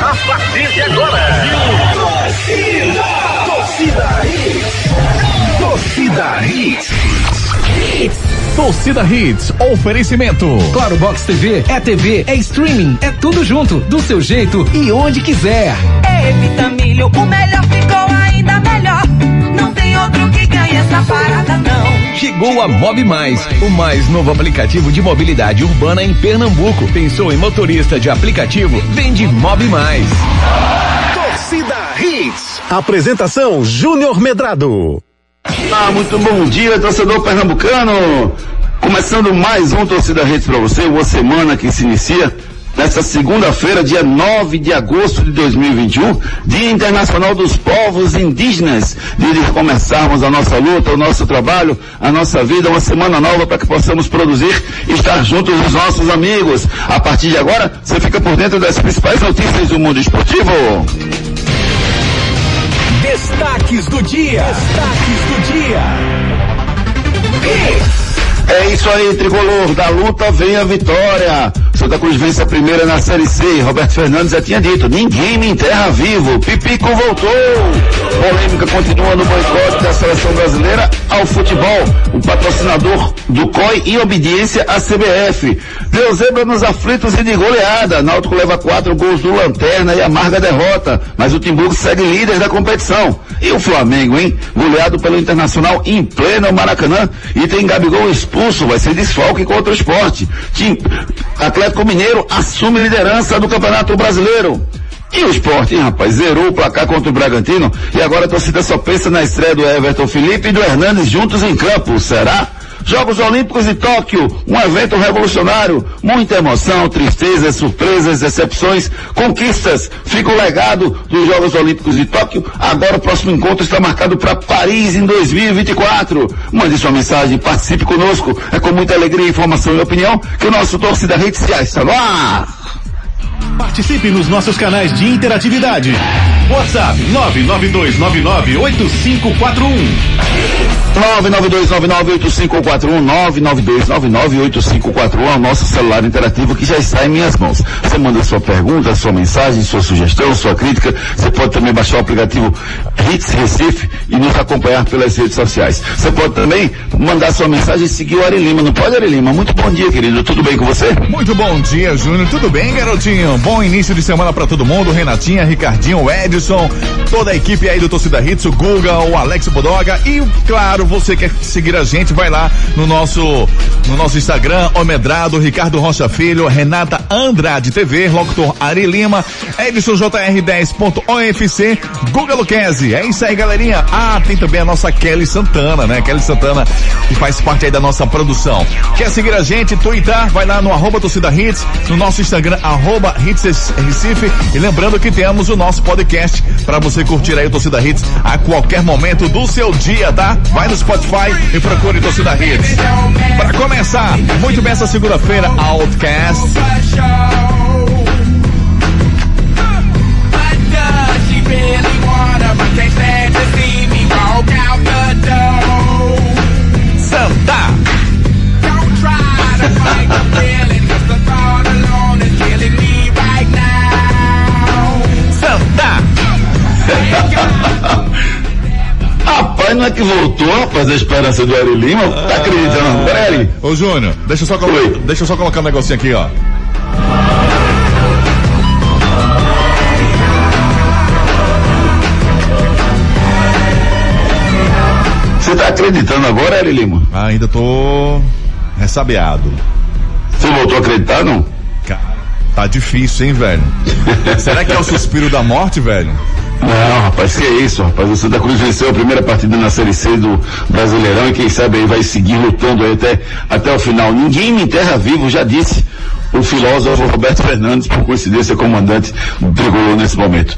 A partir de agora. Torcida. Torcida Hits. Torcida Hits. Torcida Hits, oferecimento. Claro Box TV é TV, é streaming, é tudo junto, do seu jeito e onde quiser. É Vitamilho, o melhor ficou ainda melhor. Não tem outro que ganhe essa parada não. Chegou a Mob Mais, o mais novo aplicativo de mobilidade urbana em Pernambuco. Pensou em motorista de aplicativo? Vende Mob Mais. Torcida Hits. Apresentação Júnior Medrado. Ah, muito bom dia, torcedor pernambucano. Começando mais um Torcida Redes para você, uma semana que se inicia nesta segunda-feira, dia 9 de agosto de 2021, Dia Internacional dos Povos Indígenas, de começarmos a nossa luta, o nosso trabalho, a nossa vida, uma semana nova para que possamos produzir e estar juntos dos nossos amigos. A partir de agora, você fica por dentro das principais notícias do mundo esportivo. Destaques do dia. Destaques do dia. É isso aí, tricolor. Da luta vem a vitória. Santa Cruz vence a primeira na Série C. Roberto Fernandes já tinha dito: ninguém me enterra vivo. Pipico voltou. Polêmica continua no boicote da seleção brasileira ao futebol. O patrocinador do COI em obediência à CBF. Deu zebra nos aflitos e de goleada. Náutico leva quatro gols do Lanterna e amarga derrota. Mas o Timburgo segue líder da competição. E o Flamengo, hein? Goleado pelo Internacional em pleno Maracanã. E tem Gabigol expulso. Vai ser desfalque contra o esporte. Tim... Atlético Mineiro assume liderança do Campeonato Brasileiro. E o esporte, hein, rapaz? Zerou o placar contra o Bragantino e agora a torcida só pensa na estreia do Everton Felipe e do Hernandes juntos em campo. Será? Jogos Olímpicos de Tóquio, um evento revolucionário, muita emoção, tristeza, surpresas, decepções, conquistas. Fica o legado dos Jogos Olímpicos de Tóquio. Agora o próximo encontro está marcado para Paris em 2024. Mande sua mensagem, participe conosco. É com muita alegria, informação e opinião que o nosso torcida Rede já está no ar. Participe nos nossos canais de interatividade. WhatsApp 992998541. 992998541 é o nosso celular interativo que já está em minhas mãos. Você manda sua pergunta, sua mensagem, sua sugestão, sua crítica. Você pode também baixar o aplicativo Hits Recife e nos acompanhar pelas redes sociais. Você pode também mandar sua mensagem e seguir o Ari Lima. Não pode, Ari Lima? Muito bom dia, querido. Tudo bem com você? Muito bom dia, Júnior. Tudo bem, garotinho? Bom início de semana para todo mundo. Renatinha, Ricardinho, Edson, toda a equipe aí do Torcida Hits, o Guga, o Alex Bodoga e, claro, você quer seguir a gente, vai lá no nosso no nosso Instagram, Omedrado, Ricardo Rocha Filho, Renata Andrade TV, locutor Ari Lima, Edson JR10.ofc, Guga Luquezzi. É isso aí, galerinha. Ah, tem também a nossa Kelly Santana, né? Kelly Santana, que faz parte aí da nossa produção. Quer seguir a gente, twittar, vai lá no arroba torcida hits, no nosso Instagram, arroba hits Recife. E lembrando que temos o nosso podcast para você curtir aí o Torcida Hits a qualquer momento do seu dia, tá? Vai no Spotify e procure Torcida Hits. Para começar, muito bem essa segunda-feira, Outcast. Santa. É que voltou, rapaz, a esperança do Ari Lima? Tá acreditando? Peraí. Ô Júnior, deixa eu só colocar, deixa eu só colocar um negocinho aqui, ó. Você tá acreditando agora, Ari Lima? Ah, ainda tô ressabiado. Você voltou a acreditar, não? Cara, tá difícil, hein, velho? Será que é o suspiro da morte, velho? Não, rapaz, que é isso, rapaz. O Santa Cruz venceu a primeira partida na Série C do Brasileirão e quem sabe aí vai seguir lutando aí até, até o final. Ninguém me enterra vivo, já disse o filósofo Roberto Fernandes, por coincidência, comandante do Tricolor nesse momento.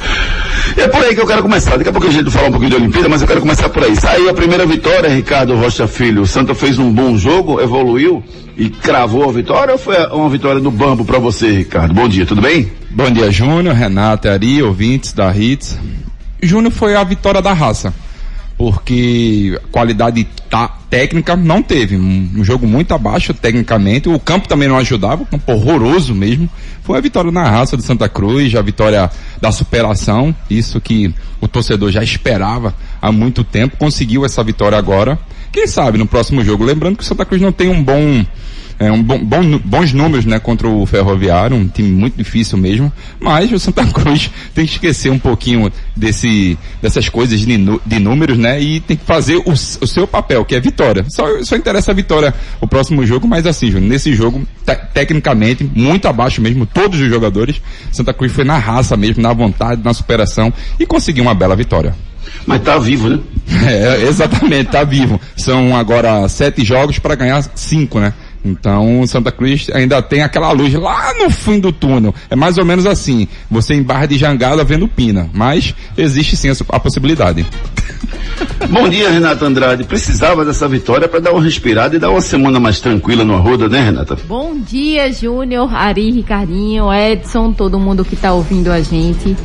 E é por aí que eu quero começar. Daqui a pouco a gente vai falar um pouquinho de Olimpíada, mas eu quero começar por aí. Saiu a primeira vitória, Ricardo Rocha Filho. O Santa fez um bom jogo, evoluiu e cravou a vitória ou foi uma vitória no bambo para você, Ricardo? Bom dia, tudo bem? Bom dia, Júnior, Renata, Ari, ouvintes da Hits. Júnior foi a vitória da raça. Porque qualidade tá, técnica não teve. Um, um, jogo muito abaixo tecnicamente. O campo também não ajudava, campo horroroso mesmo. Foi a vitória na raça de Santa Cruz, a vitória da superação, isso que o torcedor já esperava há muito tempo. Conseguiu essa vitória agora. Quem sabe no próximo jogo? Lembrando que o Santa Cruz não tem um bom é, um bom, bom, bons números, né, contra o Ferroviário, um time muito difícil mesmo, mas o Santa Cruz tem que esquecer um pouquinho desse, dessas coisas de, de números, né, e tem que fazer o, o, seu papel, que é vitória. Só, só interessa a vitória o próximo jogo, mas assim, Júnior, nesse jogo, te, tecnicamente, muito abaixo mesmo, todos os jogadores, Santa Cruz foi na raça mesmo, na vontade, na superação, e conseguiu uma bela vitória. Mas tá vivo, né? É, exatamente, tá vivo. São agora sete jogos para ganhar cinco, né? Então, Santa Cruz ainda tem aquela luz lá no fim do túnel. É mais ou menos assim. Você em Barra de Jangada vendo Pina. Mas existe sim a possibilidade. Bom dia, Renata Andrade. Precisava dessa vitória para dar uma respirada e dar uma semana mais tranquila no Arruda, né, Renata? Bom dia, Júnior, Ari, Ricardinho, Edson, todo mundo que está ouvindo a gente.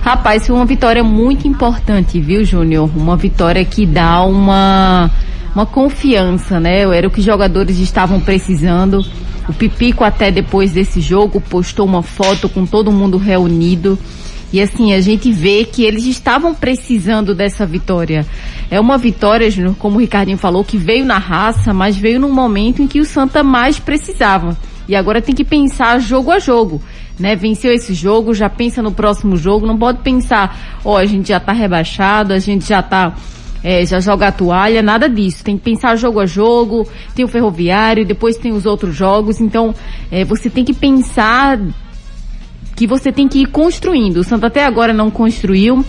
Rapaz, foi uma vitória muito importante, viu, Júnior? Uma vitória que dá uma uma confiança, né? Era o que os jogadores estavam precisando. O Pipico até depois desse jogo postou uma foto com todo mundo reunido. E assim, a gente vê que eles estavam precisando dessa vitória. É uma vitória, Júnior, como o Ricardinho falou, que veio na raça, mas veio num momento em que o Santa mais precisava. E agora tem que pensar jogo a jogo. Né, venceu esse jogo, já pensa no próximo jogo, não pode pensar, ó, oh, a gente já tá rebaixado, a gente já tá é, já joga a toalha, nada disso. Tem que pensar jogo a jogo, tem o ferroviário, depois tem os outros jogos. Então, é, você tem que pensar que você tem que ir construindo. O Santa até agora não construiu.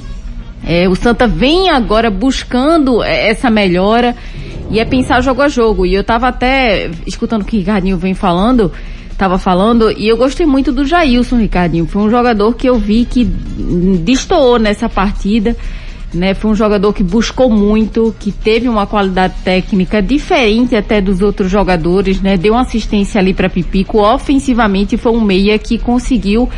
É, o Santa vem agora buscando é, essa melhora e é pensar jogo a jogo. E eu tava até escutando o que o Ricardinho vem falando, tava falando, e eu gostei muito do Jailson, Ricardinho. Foi um jogador que eu vi que destoou nessa partida né? Foi um jogador que buscou muito, que teve uma qualidade técnica diferente até dos outros jogadores, né? Deu uma assistência ali para Pipico. Ofensivamente foi um meia que conseguiu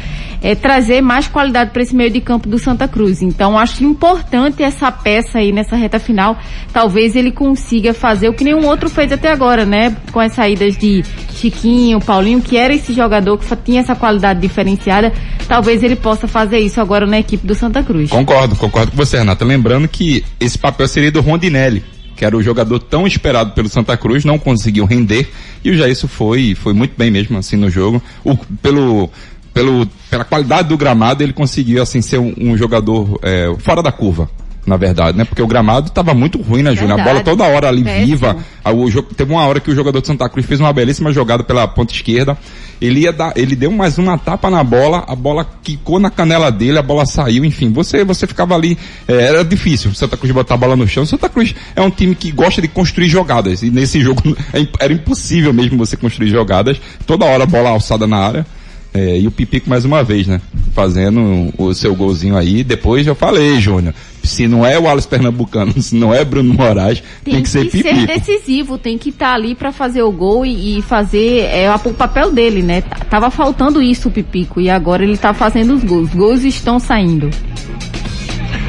é, trazer mais qualidade para esse meio de campo do Santa Cruz. Então acho importante essa peça aí nessa reta final. Talvez ele consiga fazer o que nenhum outro fez até agora, né? Com as saídas de Chiquinho, Paulinho, que era esse jogador que tinha essa qualidade diferenciada. Talvez ele possa fazer isso agora na equipe do Santa Cruz. Concordo, concordo com você, Renata. Lembrando que esse papel seria do Rondinelli, que era o jogador tão esperado pelo Santa Cruz, não conseguiu render, e o Jair foi, foi muito bem mesmo, assim, no jogo. O, pelo, pelo, pela qualidade do gramado, ele conseguiu, assim, ser um, um jogador é, fora da curva na verdade, né? Porque o gramado estava muito ruim, né, Júnior? A bola toda hora ali Péssimo. viva. O jogo, teve uma hora que o jogador de Santa Cruz fez uma belíssima jogada pela ponta esquerda. Ele ia dar, ele deu mais uma tapa na bola, a bola quicou na canela dele, a bola saiu, enfim, você, você ficava ali, é, era difícil Santa Cruz botar a bola no chão. Santa Cruz é um time que gosta de construir jogadas, e nesse jogo é era impossível mesmo você construir jogadas, toda hora a bola alçada na área. É, e o Pipico mais uma vez, né? Fazendo o seu golzinho aí. Depois eu falei, Júnior. Se não é o Alisson Pernambucano, se não é Bruno Moraes, tem, tem que, ser Pipico. Tem que ser decisivo, tem que estar tá ali para fazer o gol e, e fazer é, o papel dele, né? Tava faltando isso o Pipico e agora ele tá fazendo os gols. Os gols estão saindo.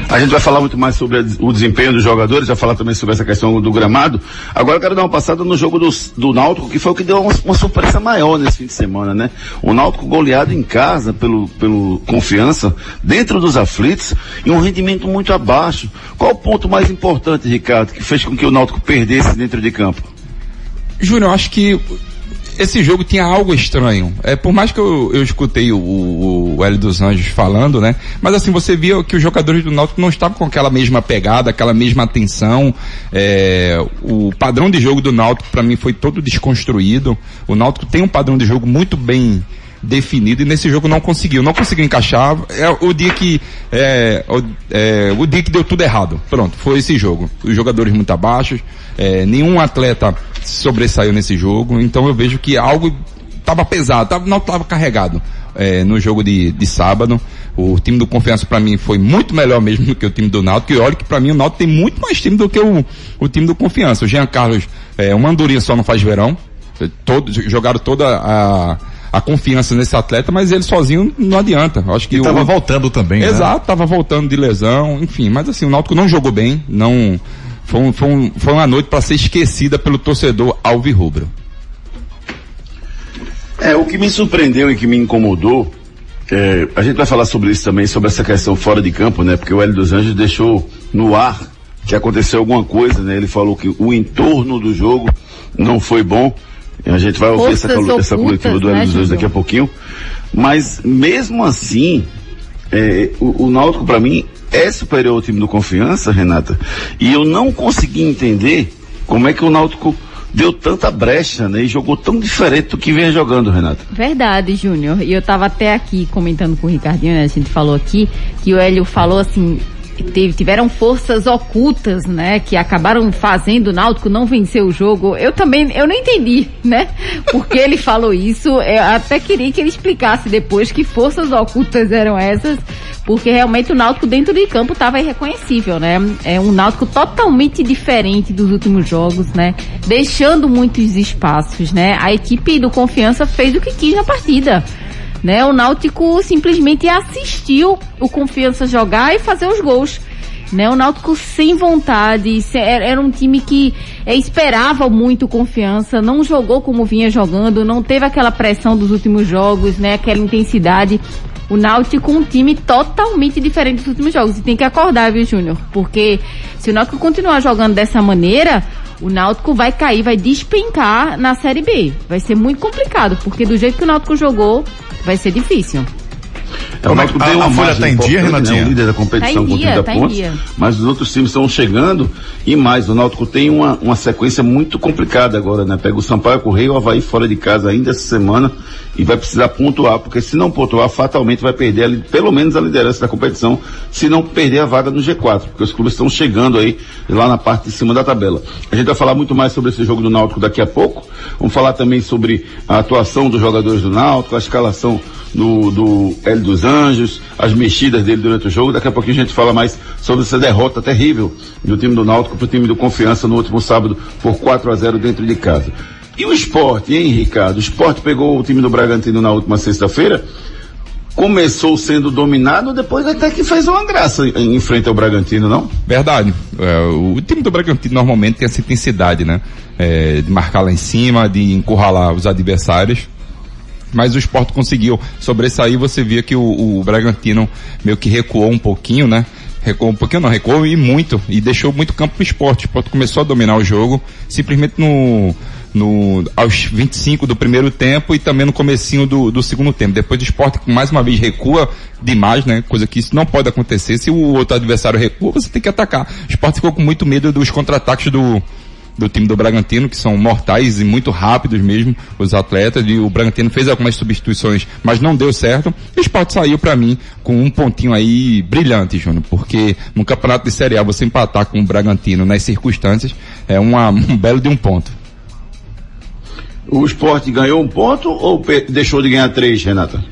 A gente vai falar muito mais sobre o desempenho dos jogadores, vai falar também sobre essa questão do gramado. Agora eu quero dar uma passada no jogo do, do Náutico, que foi o que deu uma, uma, surpresa maior nesse fim de semana, né? O Náutico goleado em casa pelo, pelo confiança, dentro dos aflitos, e um rendimento muito abaixo. Qual o ponto mais importante, Ricardo, que fez com que o Náutico perdesse dentro de campo? Júnior, acho que esse jogo tinha algo estranho. É, por mais que eu, eu escutei o, o, o Hélio dos Anjos falando, né? Mas assim, você via que os jogadores do Náutico não estavam com aquela mesma pegada, aquela mesma atenção. É, o padrão de jogo do Náutico para mim foi todo desconstruído. O Náutico tem um padrão de jogo muito bem definido e nesse jogo não conseguiu, não conseguiu encaixar. É o dia que é, é, o dia que deu tudo errado. Pronto, foi esse jogo. Os jogadores muito abaixo, é, nenhum atleta sobressaiu nesse jogo, então eu vejo que algo estava pesado, tava, não estava carregado. É, no jogo de, de sábado. O time do Confiança para mim foi muito melhor mesmo do que o time do Náutico. E olha que para mim o Náutico tem muito mais time do que o, o time do Confiança. O Jean Carlos, é, uma andorinha só não faz verão. Todo, jogaram toda a, a confiança nesse atleta, mas ele sozinho não adianta. Acho que E tava o, voltando também, né? Exato, tava voltando de lesão, enfim, mas assim, o Náutico não jogou bem, não foi, um- foi, um- foi uma noite para ser esquecida pelo torcedor alvirrubro. É, o que me surpreendeu e que me incomodou, é, a gente vai falar sobre isso também, sobre essa questão fora de campo, né? Porque o Hélio dos Anjos deixou no ar que aconteceu alguma coisa, né? Ele falou que o entorno do jogo não foi bom. A gente vai ouvir essa, Forças colo- essa ocultas, coletiva do né, Hélio dos Anjos Júnior? daqui a pouquinho. Mas mesmo assim, é, o, o Náutico para mim é superior ao time do Confiança, Renata. E eu não consegui entender como é que o Náutico deu tanta brecha, né? E jogou tão diferente do que vinha jogando, Renata. Verdade, Júnior. E eu tava até aqui comentando com o Ricardinho, né? A gente falou aqui que o Hélio falou assim. Teve, tiveram forças ocultas, né, que acabaram fazendo o Náutico não vencer o jogo. Eu também, eu não entendi, né, porque ele falou isso. Eu até queria que ele explicasse depois que forças ocultas eram essas, porque realmente o Náutico dentro de campo estava irreconhecível, né? É um Náutico totalmente diferente dos últimos jogos, né? Deixando muitos espaços, né? A equipe do Confiança fez o que quis na partida. Né? O Náutico simplesmente assistiu o Confiança jogar e fazer os gols. Né? O Náutico sem vontade, era um time que eh, esperava muito confiança, não jogou como vinha jogando, não teve aquela pressão dos últimos jogos, né? Aquela intensidade. O Náutico um time totalmente diferente dos últimos jogos. E tem que acordar, viu, Júnior? Porque se o Náutico continuar jogando dessa maneira, o Náutico vai cair, vai despencar na Série B. Vai ser muito complicado, porque do jeito que o Náutico jogou, vai ser difícil. É, Como é Náutico que- deu a- a uma Folha margem tá em dia, Renatinha? Né? O líder da competição Tá em com dia, 30 tá em pontos. dia. Mas os outros times estão chegando e mais. O Náutico tem uma, uma sequência muito complicada agora, né? Pega o Sampaio Correio, o Havaí fora de casa ainda essa semana e vai precisar pontuar, porque se não pontuar, fatalmente vai perder a pelo menos a liderança da competição, se não perder a vaga no G4, porque os clubes estão chegando aí lá na parte de cima da tabela. A gente vai falar muito mais sobre esse jogo do Náutico daqui a pouco. Vamos falar também sobre a atuação dos jogadores do Náutico, a escalação do, do Hélio dos Anjos, as mexidas dele durante o jogo. Daqui a pouquinho a gente fala mais sobre essa derrota terrível do time do Náutico para o time do Confiança no último sábado por 4 a 0 dentro de casa. E o esporte, hein, Ricardo? O esporte pegou o time do Bragantino na última sexta-feira, começou sendo dominado, depois até que fez uma graça em, frente ao Bragantino, não? Verdade. É, o time do Bragantino normalmente tem essa intensidade, né? É, de marcar lá em cima, de encurralar os adversários. Mas o Sport conseguiu sobressair, você via que o, o Bragantino meio que recuou um pouquinho, né? Recuou um pouquinho, não, recuou e muito, e deixou muito campo pro esporte. O esporte começou a dominar o jogo, simplesmente no, no, aos 25 do primeiro tempo e também no comecinho do, do segundo tempo. Depois o esporte, mais uma vez, recua demais, né? Coisa que isso não pode acontecer. Se o outro adversário recua, você tem que atacar. O esporte ficou com muito medo dos contra-ataques do, do time do Bragantino, que são mortais e muito rápidos mesmo, os atletas, e o Bragantino fez algumas substituições, mas não deu certo. E o Sport saiu para mim com um pontinho aí brilhante, Júnior, porque no campeonato de Série A você empatar com o Bragantino nas circunstâncias é uma, um belo de um ponto. O esporte ganhou um ponto ou deixou de ganhar três, Renata?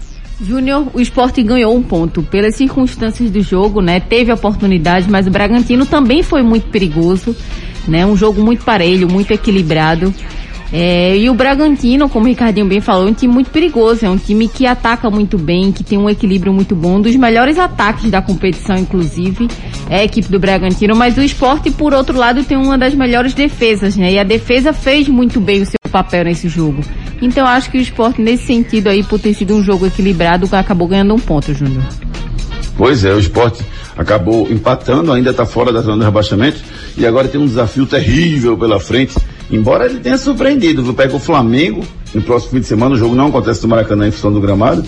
Júnior, o esporte ganhou um ponto pelas circunstâncias do jogo, né? Teve oportunidade, mas o Bragantino também foi muito perigoso, né? Um jogo muito parelho, muito equilibrado. É, e o Bragantino, como o Ricardinho bem falou, é um time muito perigoso, é um time que ataca muito bem, que tem um equilíbrio muito bom, um dos melhores ataques da competição, inclusive, é a equipe do Bragantino, mas o esporte, por outro lado, tem uma das melhores defesas, né? E a defesa fez muito bem o seu papel nesse jogo. Então acho que o esporte, nesse sentido aí, por ter sido um jogo equilibrado, acabou ganhando um ponto, Júnior. Pois é, o esporte acabou empatando, ainda está fora da zona de rebaixamento e agora tem um desafio terrível pela frente. Embora ele tenha surpreendido? Pega o Flamengo no próximo fim de semana, o jogo não acontece no Maracanã em função do gramado,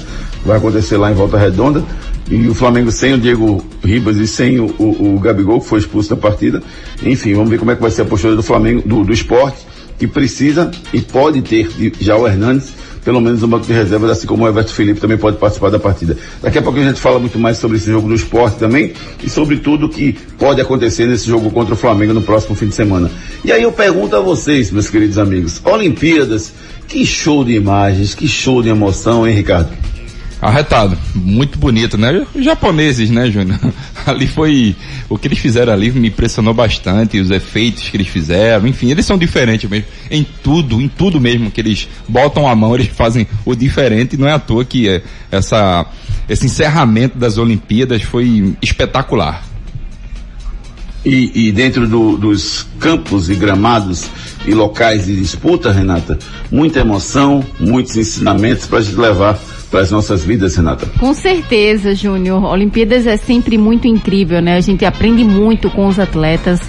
vai acontecer lá em Volta Redonda. E o Flamengo sem o Diego Ribas e sem o, o, o Gabigol, que foi expulso da partida. Enfim, vamos ver como é que vai ser a postura do Flamengo, do, do esporte, que precisa e pode ter já o Hernandes pelo menos no banco de reservas, assim como o Everton Felipe também pode participar da partida. Daqui a pouco a gente fala muito mais sobre esse jogo do esporte também e sobre tudo que pode acontecer nesse jogo contra o Flamengo no próximo fim de semana. E aí eu pergunto a vocês, meus queridos amigos, Olimpíadas, que show de imagens, que show de emoção, hein, Ricardo? Arretado, muito bonito, né? Os japoneses, né, Júnior? Ali foi, o que eles fizeram ali me impressionou bastante, os efeitos que eles fizeram, enfim, eles são diferentes mesmo, em tudo, em tudo mesmo que eles botam a mão, eles fazem o diferente, não é à toa que é, essa, esse encerramento das Olimpíadas foi espetacular. E, e dentro do, dos campos e gramados e locais de disputa, Renata, muita emoção, muitos ensinamentos para a gente levar para as nossas vidas, Renata. Com certeza, Júnior. Olimpíadas é sempre muito incrível, né? A gente aprende muito com os atletas,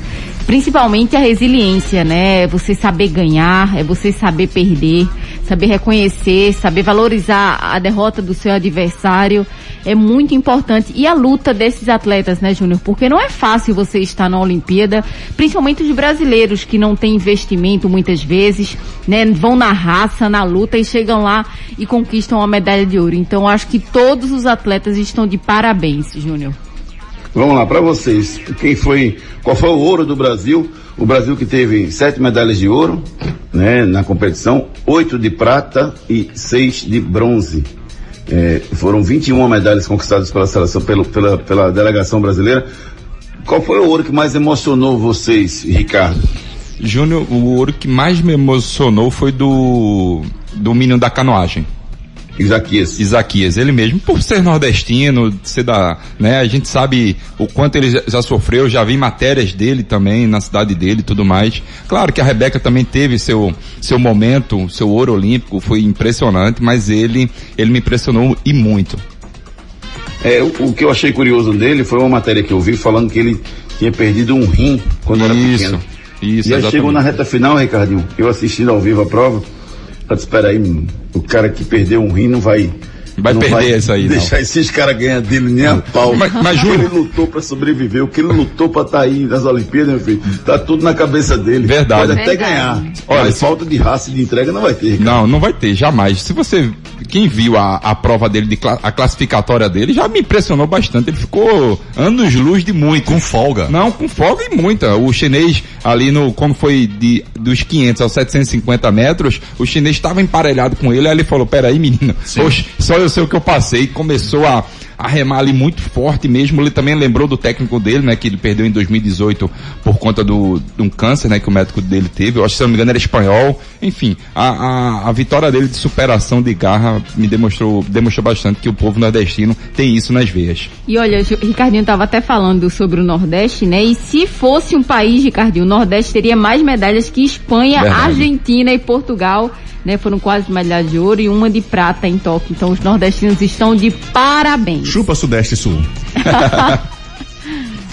principalmente a resiliência, né? É você saber ganhar, é você saber perder, saber reconhecer, saber valorizar a derrota do seu adversário é muito importante. E a luta desses atletas, né, Júnior? Porque não é fácil você estar na Olimpíada, principalmente os brasileiros que não têm investimento muitas vezes, né? Vão na raça, na luta e chegam lá e conquistam a medalha de ouro. Então acho que todos os atletas estão de parabéns, Júnior. Vamos lá, para vocês, quem foi, qual foi o ouro do Brasil? O Brasil que teve sete medalhas de ouro, né, na competição, oito de prata e seis de bronze. É, foram 21 medalhas conquistadas pela seleção, pelo, pela, pela delegação brasileira. Qual foi o ouro que mais emocionou vocês, Ricardo? Júnior, o ouro que mais me emocionou foi do, do menino da canoagem. Isaquias. Isaquias, ele mesmo, por ser nordestino, ser da, né, a gente sabe o quanto ele já, sofreu, já vi matérias dele também na cidade dele e tudo mais. Claro que a Rebeca também teve seu, seu momento, seu ouro olímpico, foi impressionante, mas ele, ele me impressionou e muito. É, o, o que eu achei curioso dele foi uma matéria que eu vi falando que ele tinha perdido um rim quando era Isso, pequeno. isso, e aí chegou na reta final, Ricardinho, eu assistindo ao vivo a prova, eu disse, espera aí, o cara que perdeu um rim não vai... Vai não perder isso aí, não. Deixar esses caras ganhar dele nem a pau. Mas- mas, o que Júnior- ele lutou pra sobreviver, o que ele lutou pra estar aí nas Olimpíadas, meu filho, tá tudo na cabeça dele. Verdade. Pode até Verdade. ganhar. Olha, Olha, se- falta de raça e de entrega não vai ter, Ricardo. Não, não vai ter, jamais. Se você, quem viu a, a prova dele, de a classificatória dele, já me impressionou bastante. Ele ficou anos luz de muito. Com folga. Não, com folga e muita. O chinês ali no, como foi de, dos 500 aos 750 metros, o chinês estava emparelhado com ele, aí ele falou, peraí menino, oxe, só eu sei o que eu passei, e começou a, a remar ali muito forte mesmo, ele também lembrou do técnico dele, né, que ele perdeu em 2018 por conta do, de um câncer, né, que o médico dele teve, eu acho que se não me engano era espanhol, enfim, a, a, a vitória dele de superação de garra me demonstrou, demonstrou bastante que o povo nordestino tem isso nas veias. E olha, o Ricardinho estava até falando sobre o Nordeste, né? E se fosse um país, Ricardinho, o Nordeste teria mais medalhas que Espanha, Verdade. Argentina e Portugal, né? Foram quase medalhas de ouro e uma de prata em Tóquio. Então os nordestinos estão de parabéns. Chupa Sudeste e Sul.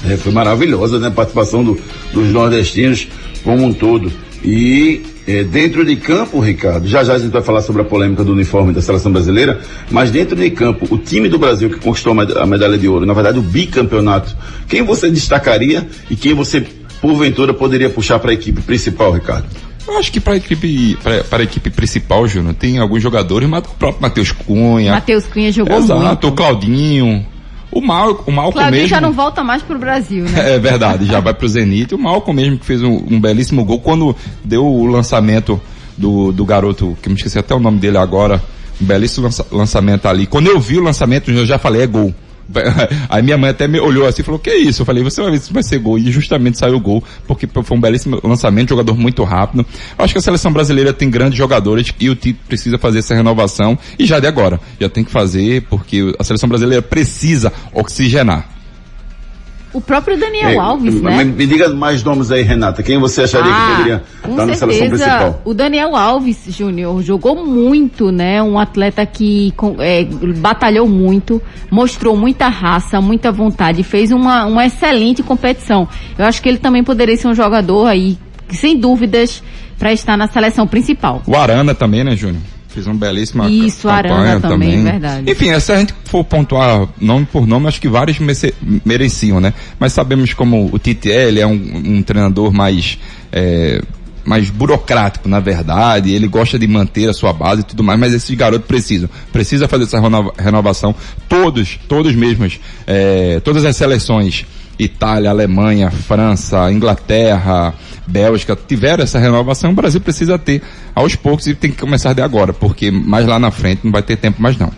É, foi maravilhosa, né? A participação do- dos nordestinos como um todo. E é, dentro de campo, Ricardo, já já a gente vai falar sobre a polêmica do uniforme da seleção brasileira, mas dentro de campo, o time do Brasil que conquistou a med- a medalha de ouro, na verdade o bicampeonato, quem você destacaria e quem você, porventura, poderia puxar para a equipe principal, Ricardo? Eu acho que para a equipe, pra- pra equipe principal, Júnior, tem alguns jogadores, mas o próprio Matheus Cunha. Matheus Cunha jogou Exato, muito. o Claudinho. O Mal, o Malcolm Claudinho mesmo. já não volta mais pro Brasil, né? É verdade, já vai pro Zenit. O Malcolm mesmo que fez um, um belíssimo gol quando deu o lançamento do, do garoto, que eu me esqueci até o nome dele agora, um belíssimo lança- lançamento ali. Quando eu vi o lançamento, eu já falei, é gol. Aí minha mãe até me olhou assim e falou, que é isso? Eu falei, você vai ver se vai ser gol. E justamente saiu o gol, porque foi um belíssimo lançamento, jogador muito rápido. Eu acho que a seleção brasileira tem grandes jogadores e o Tito precisa fazer essa renovação. E já de agora, já tem que fazer, porque a seleção brasileira precisa oxigenar. O próprio Daniel É, Alves, né? me diga mais nomes aí, Renata. Quem você acharia que poderia Ah, estar na seleção principal? O Daniel Alves Júnior jogou muito, né? Um atleta que é, batalhou muito, mostrou muita raça, muita vontade, fez uma, uma excelente competição. Eu acho que ele também poderia ser um jogador aí, sem dúvidas, para estar na seleção principal. O Arana também, né, Júnior? Fez uma belíssima Isso, ca- Arana campanha também, verdade. Enfim, se a gente for pontuar nome por nome, acho que vários mereciam, né? Mas sabemos como o Tite é, ele é um, um treinador mais, é, mais burocrático, na verdade, ele gosta de manter a sua base e tudo mais, mas esses garotos precisam, precisa fazer essa renova- renovação, todos, todos mesmos, é, todas as seleções, Itália, Alemanha, França, Inglaterra, Bélgica, tiveram essa renovação, o Brasil precisa ter aos poucos e tem que começar de agora, porque mais lá na frente não vai ter tempo mais não.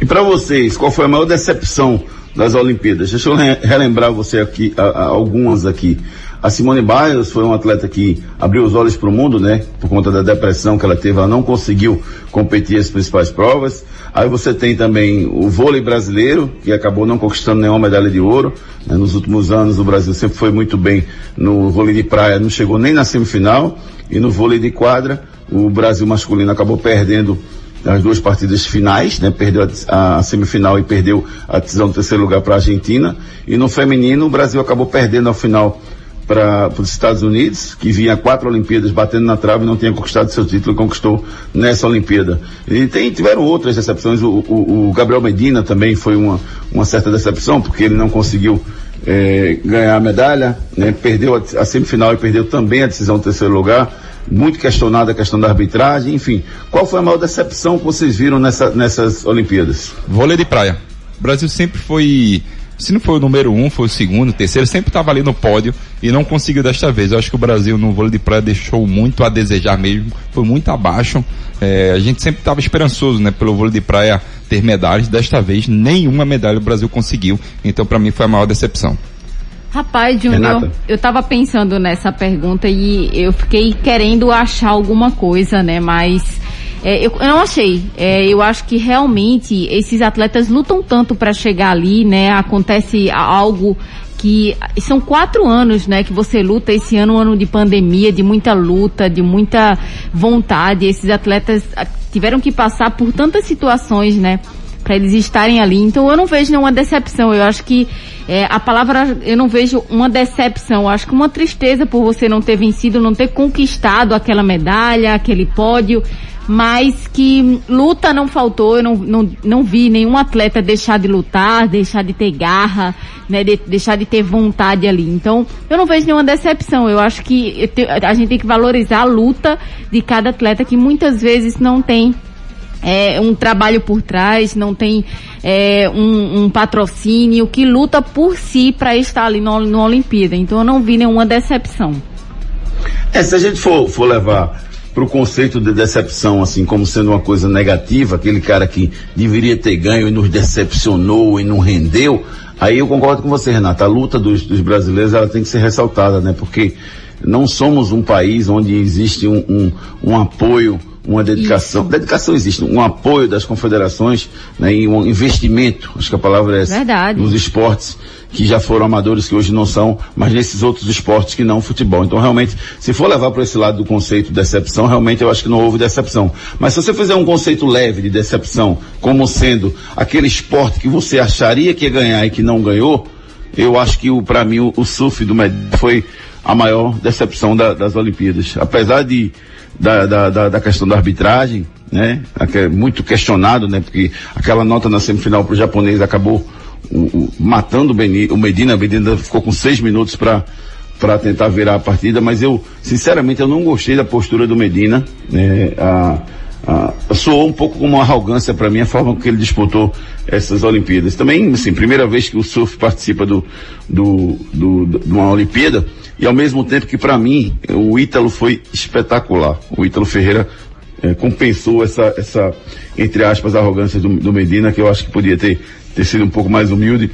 E para vocês, qual foi a maior decepção das Olimpíadas? Deixa eu relembrar você aqui, a, a, algumas aqui. A Simone Biles foi uma atleta que abriu os olhos para o mundo, né? Por conta da depressão que ela teve, ela não conseguiu competir as principais provas. Aí você tem também o vôlei brasileiro, que acabou não conquistando nenhuma medalha de ouro. Né? Nos últimos anos o Brasil sempre foi muito bem no vôlei de praia, não chegou nem na semifinal. E no vôlei de quadra, o Brasil masculino acabou perdendo as duas partidas finais, né? Perdeu a, a, semifinal e perdeu a decisão do terceiro lugar para a Argentina. E no feminino, o Brasil acabou perdendo a final para os Estados Unidos, que vinha quatro Olimpíadas batendo na trave e não tinha conquistado seu título, conquistou nessa Olimpíada. E tem, tiveram outras decepções. O, o, o, Gabriel Medina também foi uma, uma certa decepção, porque ele não conseguiu é, ganhar a medalha, né? perdeu a, a, semifinal e perdeu também a decisão do terceiro lugar. Muito questionada a questão da arbitragem, enfim. Qual foi a maior decepção que vocês viram nessa, nessas Olimpíadas? Vôlei de praia. O Brasil sempre foi se não foi o número um, foi o segundo, o terceiro, sempre estava ali no pódio e não conseguiu desta vez. Eu acho que o Brasil no vôlei de praia deixou muito a desejar mesmo, foi muito abaixo. É, a gente sempre estava esperançoso, né, pelo vôlei de praia ter medalhas. Desta vez, nenhuma medalha o Brasil conseguiu. Então, para mim, foi a maior decepção. Rapaz, Júnior, eu estava pensando nessa pergunta e eu fiquei querendo achar alguma coisa, né, mas é, eu, eu, não achei. É, eu acho que realmente esses atletas lutam tanto para chegar ali, né? Acontece algo que são quatro anos, né, que você luta. Esse ano, um ano de pandemia, de muita luta, de muita vontade. Esses atletas ah, tiveram que passar por tantas situações, né, para eles estarem ali. Então, eu não vejo nenhuma decepção. Eu acho que é, a palavra, eu não vejo uma decepção. Eu acho que uma tristeza por você não ter vencido, não ter conquistado aquela medalha, aquele pódio mas que luta não faltou, eu não, não, não vi nenhum atleta deixar de lutar, deixar de ter garra, né, de, deixar de ter vontade ali. Então, eu não vejo nenhuma decepção. Eu acho que a gente tem que valorizar a luta de cada atleta que muitas vezes não tem é, um trabalho por trás, não tem é, um, um, patrocínio que luta por si para estar ali no, no Olimpíada. Então eu não vi nenhuma decepção. É, se a gente for, for levar para o conceito de decepção, assim, como sendo uma coisa negativa, aquele cara que deveria ter ganho e nos decepcionou e não rendeu, aí eu concordo com você, Renata. A luta dos, dos brasileiros ela tem que ser ressaltada, né? Porque não somos um país onde existe um, um, um apoio uma dedicação, Isso. dedicação existe, um apoio das confederações, né, e um investimento, acho que a palavra é essa, Verdade. nos esportes que já foram amadores, que hoje não são, mas nesses outros esportes que não futebol. Então, realmente, se for levar para esse lado do conceito de decepção, realmente eu acho que não houve decepção. Mas se você fizer um conceito leve de decepção, como sendo aquele esporte que você acharia que ia ganhar e que não ganhou, eu acho que para mim o, o surf do Med foi a maior decepção da, das Olimpíadas. Apesar de da, da, da, da questão da arbitragem, né? Muito questionado, né? Porque aquela nota na semifinal para o japonês acabou o, o, matando o, Beni, o Medina. O Medina ficou com seis minutos para para tentar virar a partida, mas eu, sinceramente, eu não gostei da postura do Medina. Né? A, a, soou um pouco como uma arrogância para mim a forma que ele disputou essas Olimpíadas. Também, assim, primeira vez que o surf participa do, do, do, do de uma Olimpíada, e ao mesmo tempo que para mim o Ítalo foi espetacular. O Ítalo Ferreira é, compensou essa, essa, entre aspas, arrogância do, do Medina, que eu acho que podia ter, ter sido um pouco mais humilde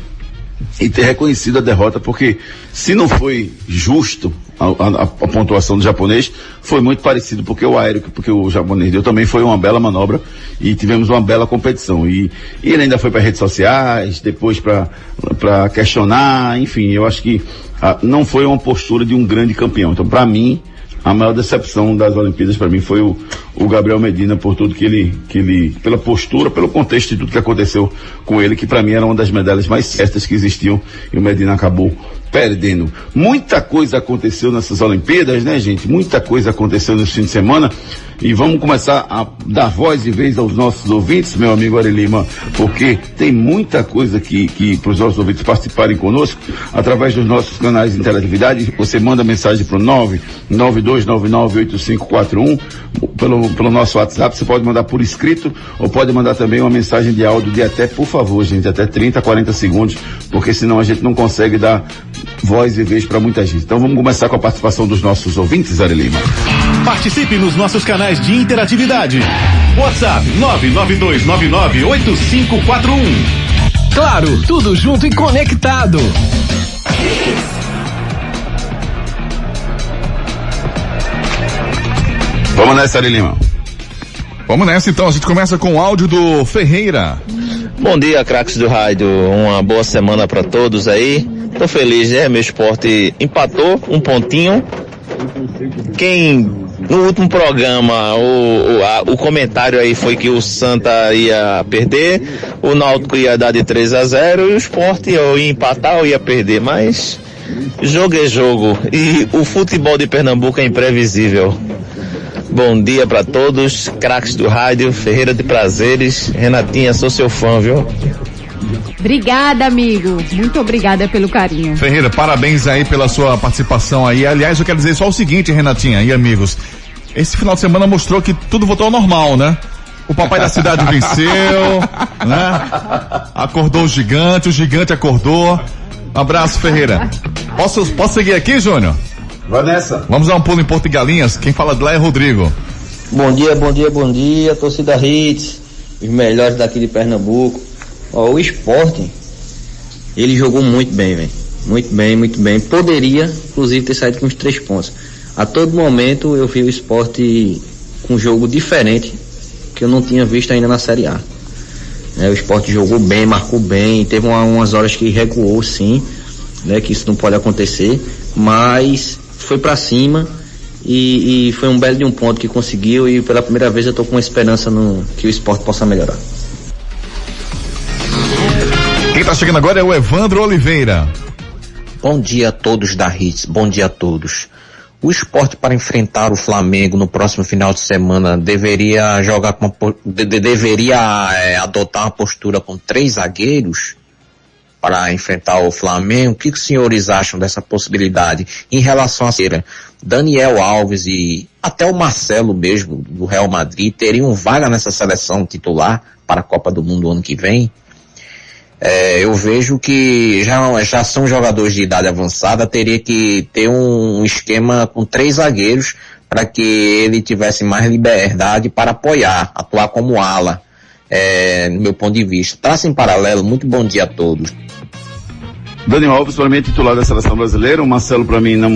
e ter reconhecido a derrota, porque se não foi justo a, a, a, pontuação do japonês, foi muito parecido porque o aéreo, porque o japonês deu também foi uma bela manobra e tivemos uma bela competição. E, e ele ainda foi para redes sociais, depois para questionar, enfim, eu acho que ah, não foi uma postura de um grande campeão. Então, para mim, a maior decepção das Olimpíadas para mim foi o, o, Gabriel Medina por tudo que ele, que ele, pela postura, pelo contexto de tudo que aconteceu com ele, que para mim era uma das medalhas mais certas que existiam e o Medina acabou perdendo. Muita coisa aconteceu nessas Olimpíadas, né, gente? Muita coisa aconteceu nesse fim de semana. E vamos começar a dar voz e vez aos nossos ouvintes, meu amigo Ari Lima, porque tem muita coisa que, que para os nossos ouvintes participarem conosco, através dos nossos canais de interatividade. Você manda mensagem para o 992998541, pelo, pelo nosso WhatsApp, você pode mandar por escrito, ou pode mandar também uma mensagem de áudio de até, por favor, gente, até 30, 40 segundos, porque senão a gente não consegue dar voz e vez para muita gente. Então vamos começar com a participação dos nossos ouvintes, Ari Lima. Participe nos nossos canais de interatividade. WhatsApp 992998541. Claro, tudo junto e conectado. Vamos nessa, Ari Lima. Vamos nessa então, a gente começa com o áudio do Ferreira. Bom dia, craques do rádio. Uma boa semana para todos aí. Tô feliz, né? Meu esporte empatou um pontinho. Quem no último programa o, o, a- o comentário aí foi que o Santa ia perder, o Náutico ia dar de 3 a 0 e o esporte ou ia empatar ou ia perder, mas jogo é jogo e o futebol de Pernambuco é imprevisível. Bom dia para todos, craques do rádio, Ferreira de Prazeres, Renatinha, sou seu fã, viu? Obrigada, amigo. Muito obrigada pelo carinho. Ferreira, parabéns aí pela sua participação aí. Aliás, eu quero dizer só o seguinte, Renatinha e amigos. Esse final de semana mostrou que tudo voltou ao normal, né? O papai da cidade venceu, né? Acordou o gigante, o gigante acordou. Um abraço, Ferreira. Posso, posso seguir aqui, Júnior? Vai nessa. Vamos dar um pulo em Porto de Galinhas. Quem fala de lá é Rodrigo. Bom dia, bom dia, bom dia, torcida Hits, os melhores daqui de Pernambuco. Ó, o esporte, ele jogou muito bem, velho. Muito bem, muito bem. Poderia, inclusive, ter saído com os três pontos. A todo momento eu vi o esporte com um jogo diferente que eu não tinha visto ainda na Série A. Né, o esporte jogou bem, marcou bem, teve uma- umas horas que recuou sim, né, que isso não pode acontecer, mas foi pra cima e, e foi um belo de um ponto que conseguiu e pela primeira vez eu tô com esperança no que o esporte possa melhorar. Quem tá chegando agora é o Evandro Oliveira. Bom dia a todos da Hits, bom dia a todos. O esporte para enfrentar o Flamengo no próximo final de semana deveria jogar com uma, de- de- deveria eh, adotar uma postura com três zagueiros para enfrentar o Flamengo. O que, que os senhores acham dessa possibilidade em relação a ser Daniel Alves e até o Marcelo mesmo do Real Madrid teriam vaga nessa seleção titular para a Copa do Mundo ano que vem? É, eu vejo que já, já são jogadores de idade avançada, teria que ter um esquema com três zagueiros para que ele tivesse mais liberdade para apoiar, atuar como ala, é, no meu ponto de vista. Traça em paralelo, muito bom dia a todos. Daniel Alves para mim é titular da seleção brasileira, o Marcelo para mim não,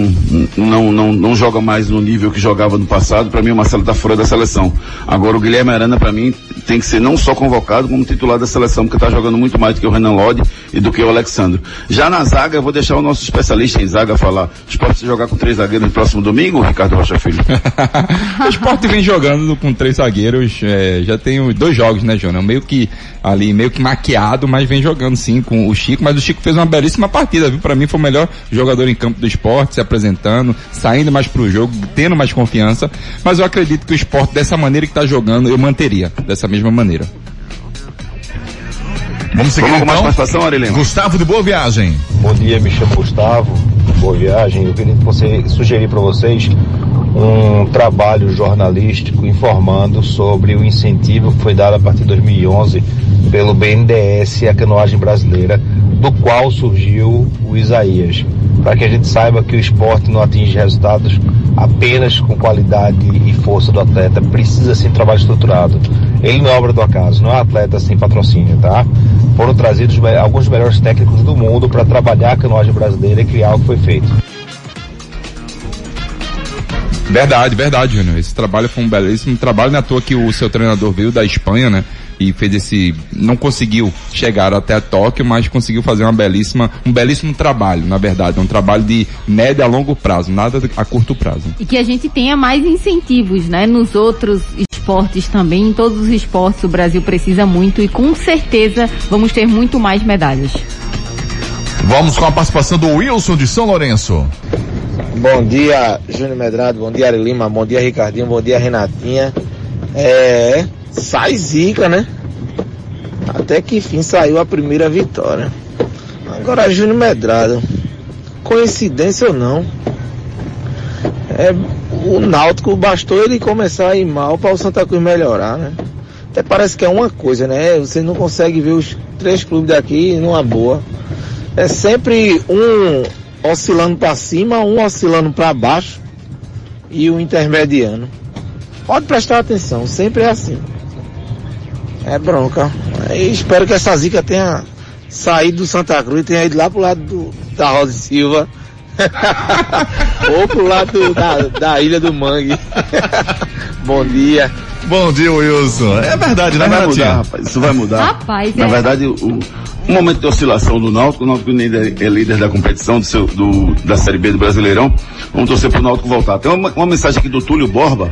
não, não, não joga mais no nível que jogava no passado, para mim o Marcelo está fora da seleção. Agora o Guilherme Arana para mim tem que ser não só convocado como titular da seleção, porque está jogando muito mais do que o Renan Lodi e do que o Alexandre. Já na zaga, eu vou deixar o nosso especialista em zaga falar. O esporte jogar com três zagueiros no próximo domingo, Ricardo Rocha Filho? o esporte vem jogando com três zagueiros, é, já tem dois jogos, né, Júnior? Meio que ali, meio que maquiado, mas vem jogando sim com o Chico, mas o Chico fez uma belíssima partida, viu? Pra mim foi o melhor jogador em campo do esporte, se apresentando, saindo mais pro jogo, tendo mais confiança, mas eu acredito que o esporte dessa maneira que tá jogando, eu manteria, dessa mesma maneira. Vamos seguir Vamos com mais então. participação, Arilema? Gustavo de Boa Viagem. Bom dia, me chamo Gustavo. Boa viagem. Eu queria que você, sugerir para vocês um trabalho jornalístico informando sobre o incentivo que foi dado a partir de 2011 pelo BNDES à canoagem brasileira, do qual surgiu o Isaías, para que a gente saiba que o esporte não atinge resultados apenas com qualidade e força do atleta, precisa sim trabalho estruturado. Ele não é obra do acaso, não é atleta sem patrocínio, tá? Foram trazidos alguns dos melhores técnicos do mundo para trabalhar a canoagem brasileira e criar o que foi feito. Verdade, verdade, Júnior. Esse trabalho foi um belíssimo trabalho, não é à toa que o seu treinador veio da Espanha, né? E fez esse, não conseguiu chegar até Tóquio, mas conseguiu fazer uma belíssima, um belíssimo trabalho, na verdade, um trabalho de médio a longo prazo, nada a curto prazo. E que a gente tenha mais incentivos, né? Nos outros esportes também, em todos os esportes o Brasil precisa muito e com certeza vamos ter muito mais medalhas. Vamos com a participação do Wilson de São Lourenço. Bom dia, Júnior Medrado, bom dia, Ari Lima, bom dia, Ricardinho, bom dia, Renatinha. É, sai zica, né? Até que enfim saiu a primeira vitória. Agora, Júnior Medrado, coincidência ou não, é, o Náutico bastou ele começar a ir mal para o Santa Cruz melhorar, né? Até parece que é uma coisa, né? Você não consegue ver os três clubes daqui numa boa. É sempre um oscilando para cima, um oscilando para baixo. e o intermediano. Pode prestar atenção, sempre é assim. É bronca. E espero que essa zica tenha saído do Santa Cruz e tenha ido lá pro lado do, da Rosa Silva. Ou pro lado do- da, da Ilha do Mangue. Bom dia. Bom dia, Wilson. É verdade, né, vai mudar, rapaz. Isso vai mudar. Rapaz, Na é. verdade, o, o momento de oscilação do Náutico, o Náutico líder- é líder da competição do seu, do- da Série B do Brasileirão. Vamos torcer pro Náutico voltar. Tem uma, uma mensagem aqui do Túlio Borba,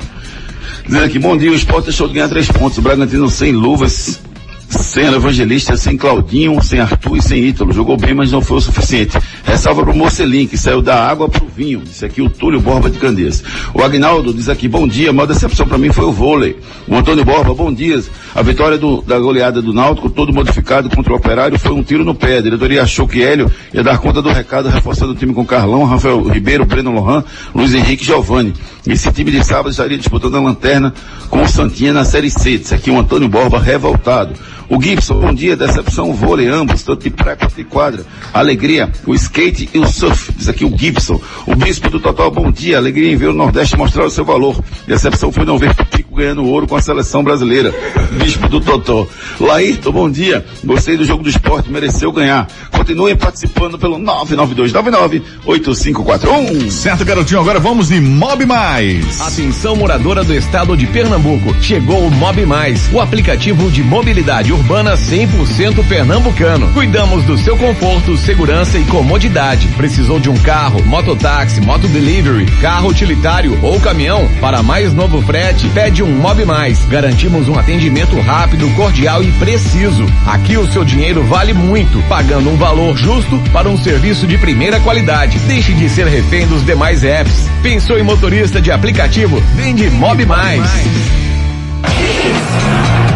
dizendo aqui, bom dia, o esporte deixou de ganhar três pontos. O Bragantino sem luvas, sem Evangelista, sem Claudinho, sem Arthur e sem Ítalo. Jogou bem, mas não foi o suficiente. Ressalva pro Mocelin, que saiu da água pro vinho. Disse aqui o Túlio Borba de Candeias. O Agnaldo diz aqui, bom dia, a maior decepção para mim foi o vôlei. O Antônio Borba, bom dia. A vitória do- da goleada do Náutico, todo modificado contra o Operário, foi um tiro no pé. A diretoria achou que Hélio ia dar conta do recado, reforçando o time com Carlão, Rafael Ribeiro, Breno Lohan, Luiz Henrique e Giovanni. Esse time de sábado estaria disputando a lanterna com o Santinha na Série C. Disse aqui o Antônio Borba, revoltado. O Gibson, bom dia, decepção, vôlei, ambos, tanto de praia quanto de quadra. Alegria, o skate e o surf, diz aqui o Gibson. O Bispo do Total, bom dia, alegria em ver o Nordeste mostrar o seu valor. Decepção foi não ver ganhando ouro com a seleção brasileira. Bispo do Totó. Laírton, bom dia, gostei do jogo do esporte, mereceu ganhar. Continuem participando pelo 992998541. Certo, garotinho, agora vamos de Mob Mais. Atenção moradora do estado de Pernambuco. Chegou o Mob Mais, o aplicativo de mobilidade urbana 100% pernambucano. Cuidamos do seu conforto, segurança e comodidade. Precisou de um carro, mototáxi, motodelivery, carro utilitário ou caminhão? Para mais novo frete, pede um Mob Mais. Garantimos um atendimento rápido, cordial e preciso. Aqui o seu dinheiro vale muito, pagando um valor justo para um serviço de primeira qualidade. Deixe de ser refém dos demais apps. Pensou em motorista de aplicativo? Vende Mob Mais.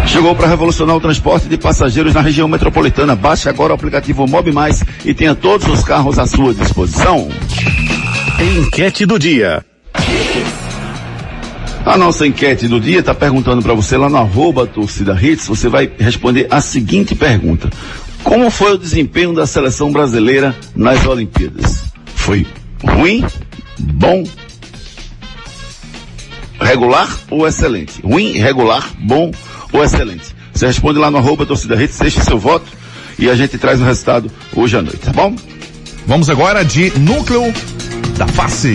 Chegou para revolucionar o transporte de passageiros na região metropolitana. Baixe agora o aplicativo Mob Mais e tenha todos os carros à sua disposição. Enquete do dia. A nossa enquete do dia está perguntando para você lá no arroba torcida hits, você vai responder a seguinte pergunta. Como foi o desempenho da seleção brasileira nas Olimpíadas? Foi ruim, bom, regular ou excelente? Ruim, regular, bom ou excelente? Você responde lá no arroba torcida hits, deixe seu voto e a gente traz o resultado hoje à noite, tá bom? Vamos agora de núcleo da face.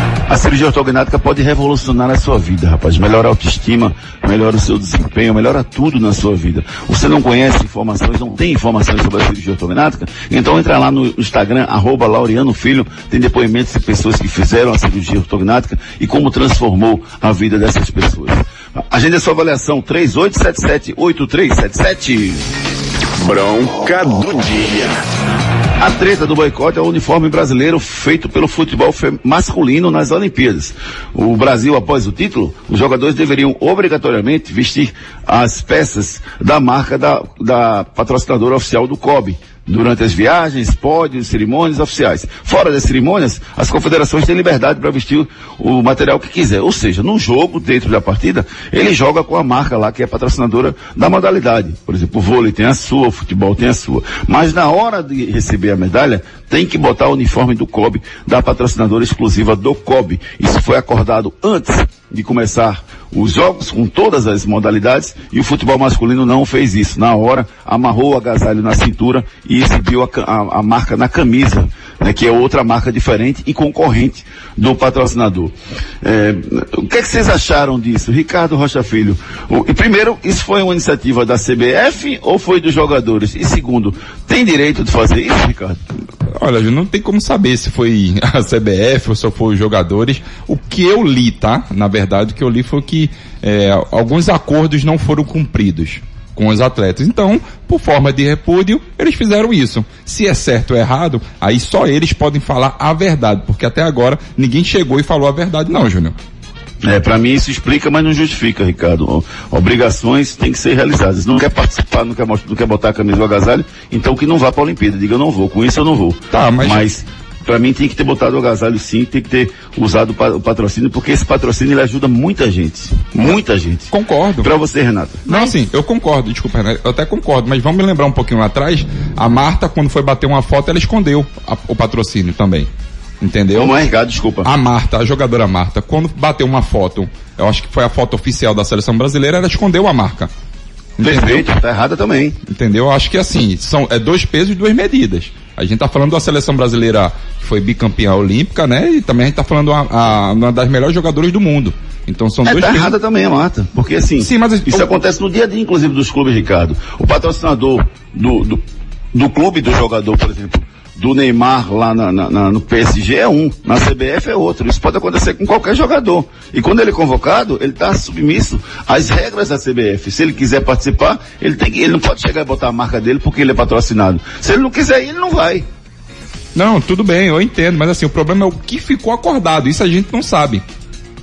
A cirurgia ortognática pode revolucionar a sua vida, rapaz. Melhora a autoestima, melhora o seu desempenho, melhora tudo na sua vida. Você não conhece informações, não tem informações sobre a cirurgia ortognática? Então entra lá no Instagram, arroba Laureano Filho, tem depoimentos de pessoas que fizeram a cirurgia ortognática e como transformou a vida dessas pessoas. Agenda sua avaliação 3877-8377. Bronca do dia. A treta do boicote é o uniforme brasileiro feito pelo futebol masculino nas Olimpíadas. O Brasil, após o título, os jogadores deveriam obrigatoriamente vestir as peças da marca da, da patrocinadora oficial do COB. Durante as viagens, pódios, cerimônias oficiais. Fora das cerimônias, as confederações têm liberdade para vestir o material que quiser. Ou seja, no jogo, dentro da partida, ele joga com a marca lá que é patrocinadora da modalidade. Por exemplo, o vôlei tem a sua, o futebol tem a sua. Mas na hora de receber a medalha, tem que botar o uniforme do COB, da patrocinadora exclusiva do COB. Isso foi acordado antes de começar os jogos com todas as modalidades e o futebol masculino não fez isso. Na hora, amarrou o agasalho na cintura e exibiu a, a- a marca na camisa né, que é outra marca diferente e concorrente do patrocinador. É, o que, é que vocês acharam disso? Ricardo Rocha Filho, o, e primeiro, isso foi uma iniciativa da CBF ou foi dos jogadores? E segundo, tem direito de fazer isso, Ricardo? Olha, não tem como saber se foi a CBF ou se foi os jogadores. O que eu li, tá? Na verdade, o que eu li foi que é, alguns acordos não foram cumpridos com os atletas. Então, por forma de repúdio, eles fizeram isso. Se é certo ou errado, aí só eles podem falar a verdade, porque até agora ninguém chegou e falou a verdade, não, Júnior. É, para mim isso explica, mas não justifica, Ricardo. Obrigações têm que ser realizadas. Não quer participar, não quer, não quer botar a camisa do agasalho, então que não vá para a Olimpíada. Diga, eu não vou, com isso eu não vou. Tá, mas... mas para mim tem que ter botado o agasalho sim, tem que ter usado o patrocínio, porque esse patrocínio ele ajuda muita gente. Muita gente. Concordo. Para você, Renato. Não, sim, eu concordo, desculpa, Renato, eu até concordo, mas vamos me lembrar um pouquinho lá atrás, a Marta, quando foi bater uma foto, ela escondeu a, o patrocínio também. Entendeu? Como é, Ricardo, desculpa. A Marta, a jogadora Marta, quando bateu uma foto, eu acho que foi a foto oficial da seleção brasileira, ela escondeu a marca. Entendeu? Perfeito, tá errada também. Entendeu? Eu acho que assim, são é dois pesos e duas medidas. A gente tá falando da seleção brasileira que foi bicampeã olímpica, né? E também a gente tá falando a, a, uma das melhores jogadoras do mundo. Então são é, dois tá pesos... errada também, Marta. Porque assim, Sim, mas isso o... acontece no dia a dia, inclusive, dos clubes, Ricardo. O patrocinador do, do, do clube do jogador, por exemplo, do Neymar lá na, na, no PSG é um, na CBF é outro. Isso pode acontecer com qualquer jogador. E quando ele é convocado, ele está submisso às regras da CBF. Se ele quiser participar, ele, tem que, ele não pode chegar e botar a marca dele porque ele é patrocinado. Se ele não quiser ir, ele não vai. Não, tudo bem, eu entendo, mas assim, o problema é o que ficou acordado, isso a gente não sabe.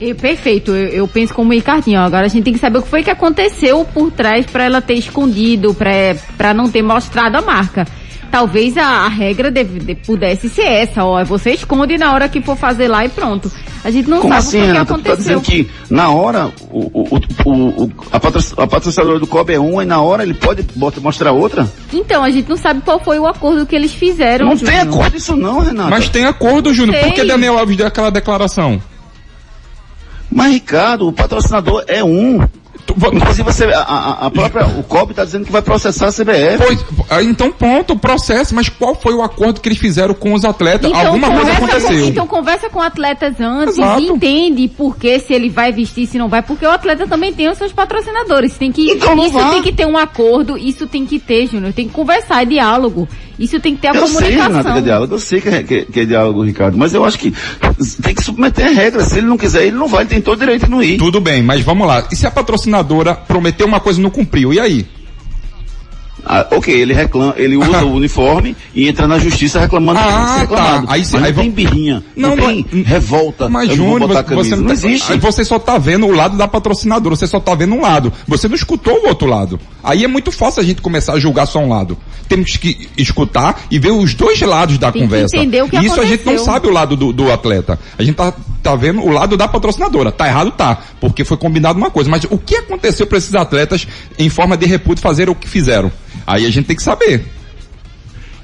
E, perfeito, eu, eu, penso como o Ricardinho. Agora a gente tem que saber o que foi que aconteceu por trás para ela ter escondido, para não ter mostrado a marca talvez a, a regra deve, de, pudesse ser essa, ó, você esconde na hora que for fazer lá e pronto. A gente não Como sabe assim, o que, Renata, aconteceu. Tu tá dizendo que na hora o, o, o, o a, patroc, a patrocinadora do COB é uma e na hora ele pode bota, mostrar outra? Então, a gente não sabe qual foi o acordo que eles fizeram. Não Júnior. tem acordo isso não, Renata. Mas tem acordo, Júnior. Por que Daniel Alves deu aquela declaração? Mas, Ricardo, o patrocinador é um. Inclusive você, a, a, própria, o COB está dizendo que vai processar a CBF. Pois, então ponto, processo, mas qual foi o acordo que eles fizeram com os atletas? Então, Alguma coisa aconteceu. Com, então conversa com atletas antes Exato. e entende por que se ele vai vestir, se não vai, porque o atleta também tem os seus patrocinadores. Tem que, Então isso vá. tem que ter um acordo, isso tem que ter, Júnior. Tem que conversar, é diálogo. Isso tem que ter a Eu sei, comunicação. Renata, que é diálogo, eu sei que é, que, que é diálogo, Ricardo, mas eu acho que tem que submeter a regra. Se ele não quiser, ele não vai, ele tem todo o direito de não ir. Tudo bem, mas vamos lá. E se a patrocinadora prometeu uma coisa e não cumpriu? E aí? Ah, ok, ele reclama, ele usa o uniforme e entra na justiça reclamando que tem que Ah, reclamado. tá. Aí, se- mas aí não tem birrinha, não, tem revolta. Mas eu não vou Júnior, camisa. você não, não existe. você só tá vendo o lado da patrocinadora, você só tá vendo um lado. Você não escutou o outro lado. Aí é muito fácil a gente começar a julgar só um lado. Temos que escutar e ver os dois lados da Tem que conversa. entender o que e isso a gente não aconteceu. sabe o lado do, do atleta. A gente tá, tá vendo o lado da patrocinadora. Tá errado, tá. Porque foi combinado uma coisa. Mas o que aconteceu para esses atletas em forma de repúdio fazer o que fizeram? Aí a gente tem que saber.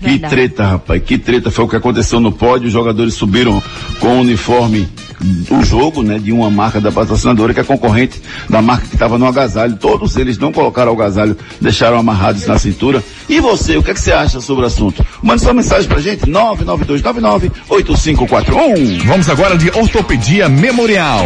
Que treta, rapaz, que treta foi o que aconteceu no pódio. Os jogadores subiram com o uniforme do jogo, né, de uma marca da patrocinadora que é concorrente da marca que estava no agasalho. Todos eles não colocaram o agasalho, deixaram amarrados na cintura. E você, o que, é que você acha sobre o assunto? Mande sua mensagem pra gente, 992998541. Vamos agora de Ortopedia Memorial.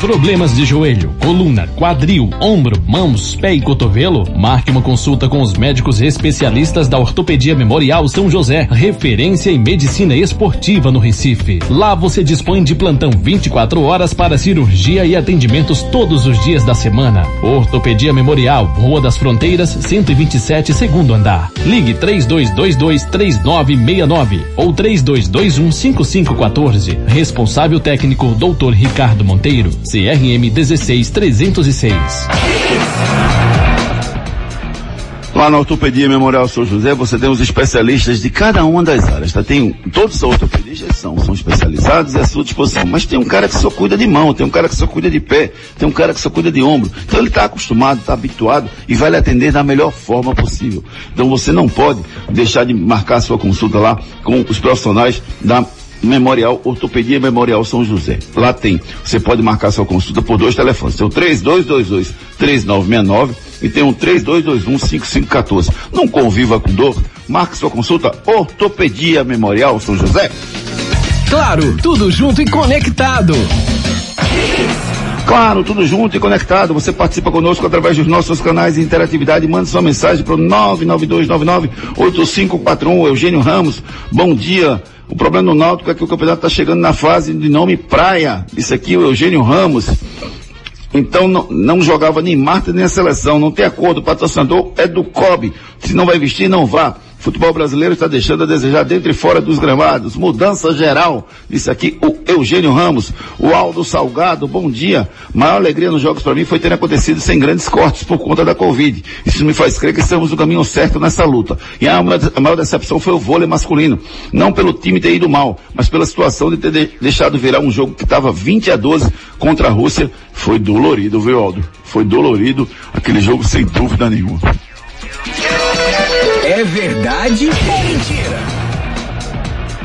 Problemas de joelho, coluna, quadril, ombro, mãos, pé e cotovelo? Marque uma consulta com os médicos especialistas da Ortopedia Memorial São José, referência em medicina esportiva no Recife. Lá você dispõe de plantão 24 horas para cirurgia e atendimentos todos os dias da semana. Ortopedia Memorial, Rua das Fronteiras, 127, segundo andar. Ligue 3222 3969 ou 3221 5514. Responsável técnico Dr. Ricardo Monteiro, CRM 16306. Lá na Ortopedia Memorial São José, você tem os especialistas de cada uma das áreas, tá? Tem, todos os ortopedistas são, são especializados e à sua disposição. Mas tem um cara que só cuida de mão, tem um cara que só cuida de pé, tem um cara que só cuida de ombro. Então ele está acostumado, está habituado e vai lhe atender da melhor forma possível. Então você não pode deixar de marcar sua consulta lá com os profissionais da Memorial Ortopedia Memorial São José. Lá tem. Você pode marcar sua consulta por dois telefones. O 3222 3969 e tem um o 3221 5514. Não conviva com dor, Marque sua consulta Ortopedia Memorial São José. Claro, tudo junto e conectado. Claro, tudo junto e conectado. Você participa conosco através dos nossos canais de interatividade. Mande sua mensagem para o 992998541. Eugênio Ramos, bom dia. O problema no Náutico é que o campeonato está chegando na fase de nome praia. Isso aqui, o Eugênio Ramos. Então não, não jogava nem Marta nem a seleção. Não tem acordo. O patrocinador é do COB. Se não vai vestir, não vá. Futebol brasileiro está deixando a desejar dentro e fora dos gramados. Mudança geral. Disse aqui o Eugênio Ramos. O Aldo Salgado, bom dia. Maior alegria nos jogos para mim foi ter acontecido sem grandes cortes por conta da Covid. Isso me faz crer que estamos no caminho certo nessa luta. E a maior, decepção foi o vôlei masculino. Não pelo time ter ido mal, mas pela situação de ter de, deixado virar um jogo que estava 20 a 12 contra a Rússia. Foi dolorido, viu, Aldo? Foi dolorido aquele jogo sem dúvida nenhuma. É verdade ou mentira?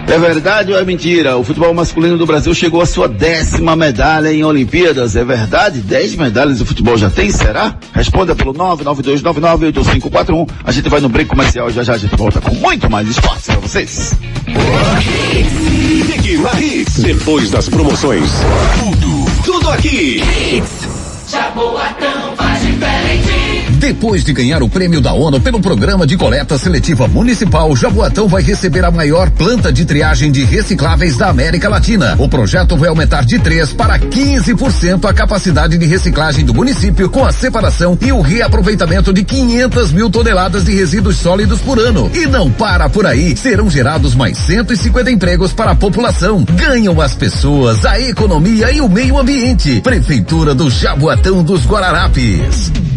É verdade ou é mentira? O futebol masculino do Brasil chegou à sua décima medalha em Olimpíadas. É verdade? Dez medalhas o futebol já tem? Será? Responda pelo 992998541. A gente vai no break comercial e já já a gente volta com muito mais esportes para vocês. Depois das promoções, tudo, tudo aqui. Jaboatão faz diferente. Depois de ganhar o prêmio da ONU pelo programa de coleta seletiva municipal, Jaboatão vai receber a maior planta de triagem de recicláveis da América Latina. O projeto vai aumentar de 3 para 15% a capacidade de reciclagem do município com a separação e o reaproveitamento de 500 mil toneladas de resíduos sólidos por ano. E não para por aí, serão gerados mais 150 empregos para a população. Ganham as pessoas, a economia e o meio ambiente. Prefeitura do Jaboatão dos Guararapes.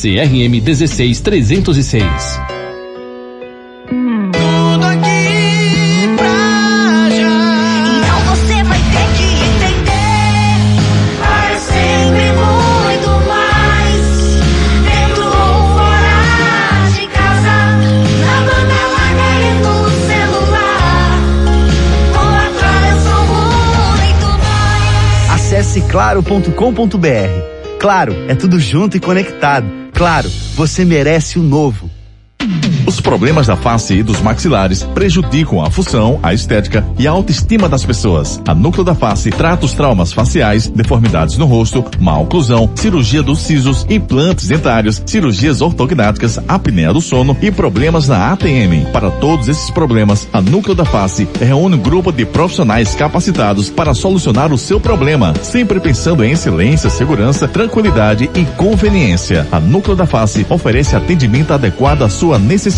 CRM 16306. Tudo aqui pra já. Então você vai ter que entender. Para sempre muito mais. Dentro ou fora de casa. Na banda larga e no celular. Com a eu sou muito mais. Acesse claro.com.br. Claro, é tudo junto e conectado. Claro, você merece o novo. Os problemas da face e dos maxilares prejudicam a função, a estética e a autoestima das pessoas. A Núcleo da Face trata os traumas faciais, deformidades no rosto, má oclusão, cirurgia dos sisos, implantes dentários, cirurgias ortognáticas, apneia do sono e problemas na ATM. Para todos esses problemas, a Núcleo da Face reúne um grupo de profissionais capacitados para solucionar o seu problema, sempre pensando em excelência, segurança, tranquilidade e conveniência. A Núcleo da Face oferece atendimento adequado à sua necessidade.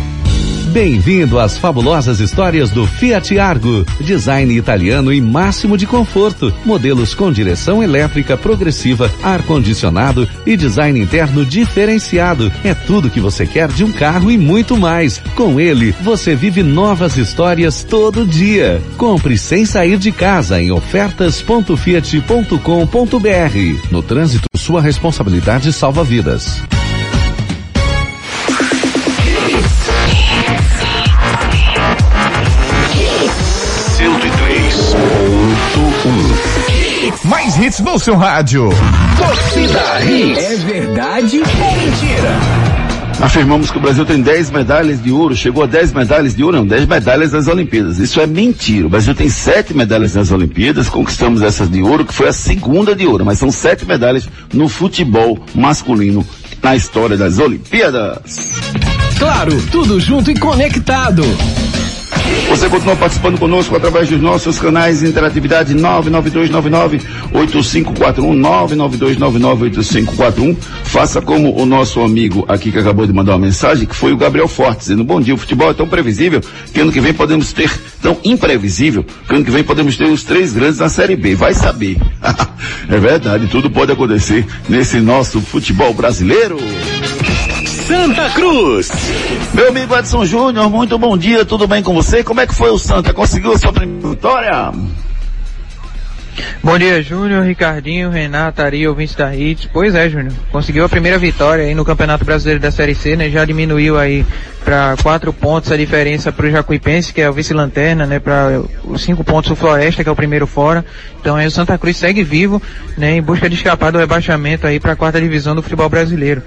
Bem-vindo às fabulosas histórias do Fiat Argo. Design italiano e máximo de conforto. Modelos com direção elétrica progressiva, ar-condicionado e design interno diferenciado. É tudo que você quer de um carro e muito mais. Com ele, você vive novas histórias todo dia. Compre sem sair de casa em ofertas.fiat.com.br. No trânsito, sua responsabilidade salva vidas. Mais hits no seu rádio. Torcida Hits. É verdade ou mentira? Afirmamos que o Brasil tem 10 medalhas de ouro, chegou a 10 medalhas de ouro, não, 10 medalhas nas Olimpíadas. Isso é mentira. O Brasil tem 7 medalhas nas Olimpíadas, conquistamos essas de ouro, que foi a segunda de ouro, mas são 7 medalhas no futebol masculino na história das Olimpíadas. Claro, tudo junto e conectado. Você continua participando conosco através dos nossos canais de interatividade 992998541, 992998541. Faça como o nosso amigo aqui que acabou de mandar uma mensagem, que foi o Gabriel Fortes, dizendo, bom dia, o futebol é tão previsível que ano que vem podemos ter, tão imprevisível, que ano que vem podemos ter os três grandes na Série B. Vai saber. é verdade, tudo pode acontecer nesse nosso futebol brasileiro. Santa Cruz. Meu amigo Edson Júnior, muito bom dia, tudo bem com você? Como é que foi o Santa? Conseguiu a sua primeira vitória? Bom dia, Júnior, Ricardinho, Renato, Ari, ouvintes da Hits. Pois é, Júnior. Conseguiu a primeira vitória aí no Campeonato Brasileiro da Série C, né? Já diminuiu aí para quatro pontos a diferença para o Jacuipense, que é o vice-lanterna, né? Para os cinco pontos o Floresta, que é o primeiro fora. Então aí o Santa Cruz segue vivo, né? Em busca de escapar do rebaixamento aí para a quarta divisão do futebol brasileiro.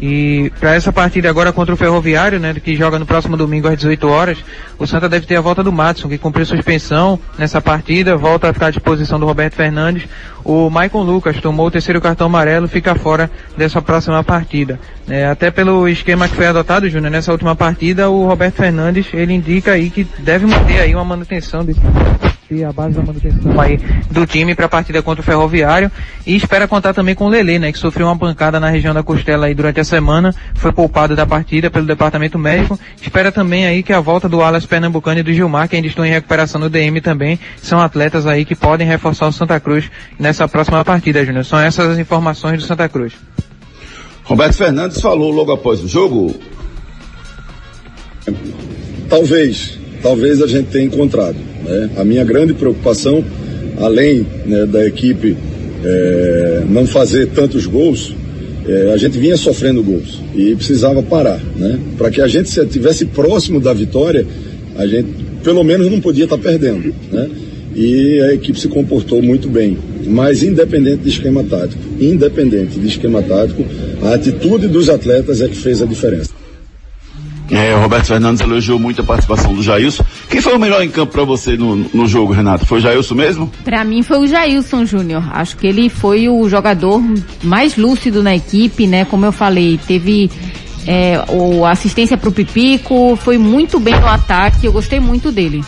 E para essa partida agora contra o Ferroviário, né, que joga no próximo domingo às 18 horas, o Santa deve ter a volta do Matson, que cumpriu suspensão nessa partida, volta a ficar à disposição do Roberto Fernandes. O Maicon Lucas tomou o terceiro cartão amarelo, fica fora dessa próxima partida. É, até pelo esquema que foi adotado, Júnior, nessa última partida, o Roberto Fernandes, ele indica aí que deve manter aí uma manutenção desse e a base da manutenção aí do time para a partida contra o Ferroviário e espera contar também com o Lele, né, que sofreu uma pancada na região da costela aí durante a semana, foi poupado da partida pelo departamento médico. Espera também aí que a volta do Alas Pernambucano e do Gilmar, que ainda estão em recuperação no DM também, são atletas aí que podem reforçar o Santa Cruz nessa próxima partida, Júnior. São essas as informações do Santa Cruz. Roberto Fernandes falou logo após o jogo. Talvez, talvez a gente tenha encontrado. Né? A minha grande preocupação, além né, da equipe é, não fazer tantos gols, é, a gente vinha sofrendo gols e precisava parar, né? Para que a gente se tivesse próximo da vitória, a gente pelo menos não podia estar perdendo, né? E a equipe se comportou muito bem, mas independente de esquema tático, independente de esquema tático, a atitude dos atletas é que fez a diferença. É, o Roberto Fernandes elogiou muito a participação do Jailson. Quem foi o melhor em campo para você no, no jogo, Renato? Foi o Jailson mesmo? Para mim foi o Jailson Júnior. Acho que ele foi o jogador mais lúcido na equipe, né? Como eu falei, teve é, o assistência para o Pipico, foi muito bem no ataque. Eu gostei muito dele.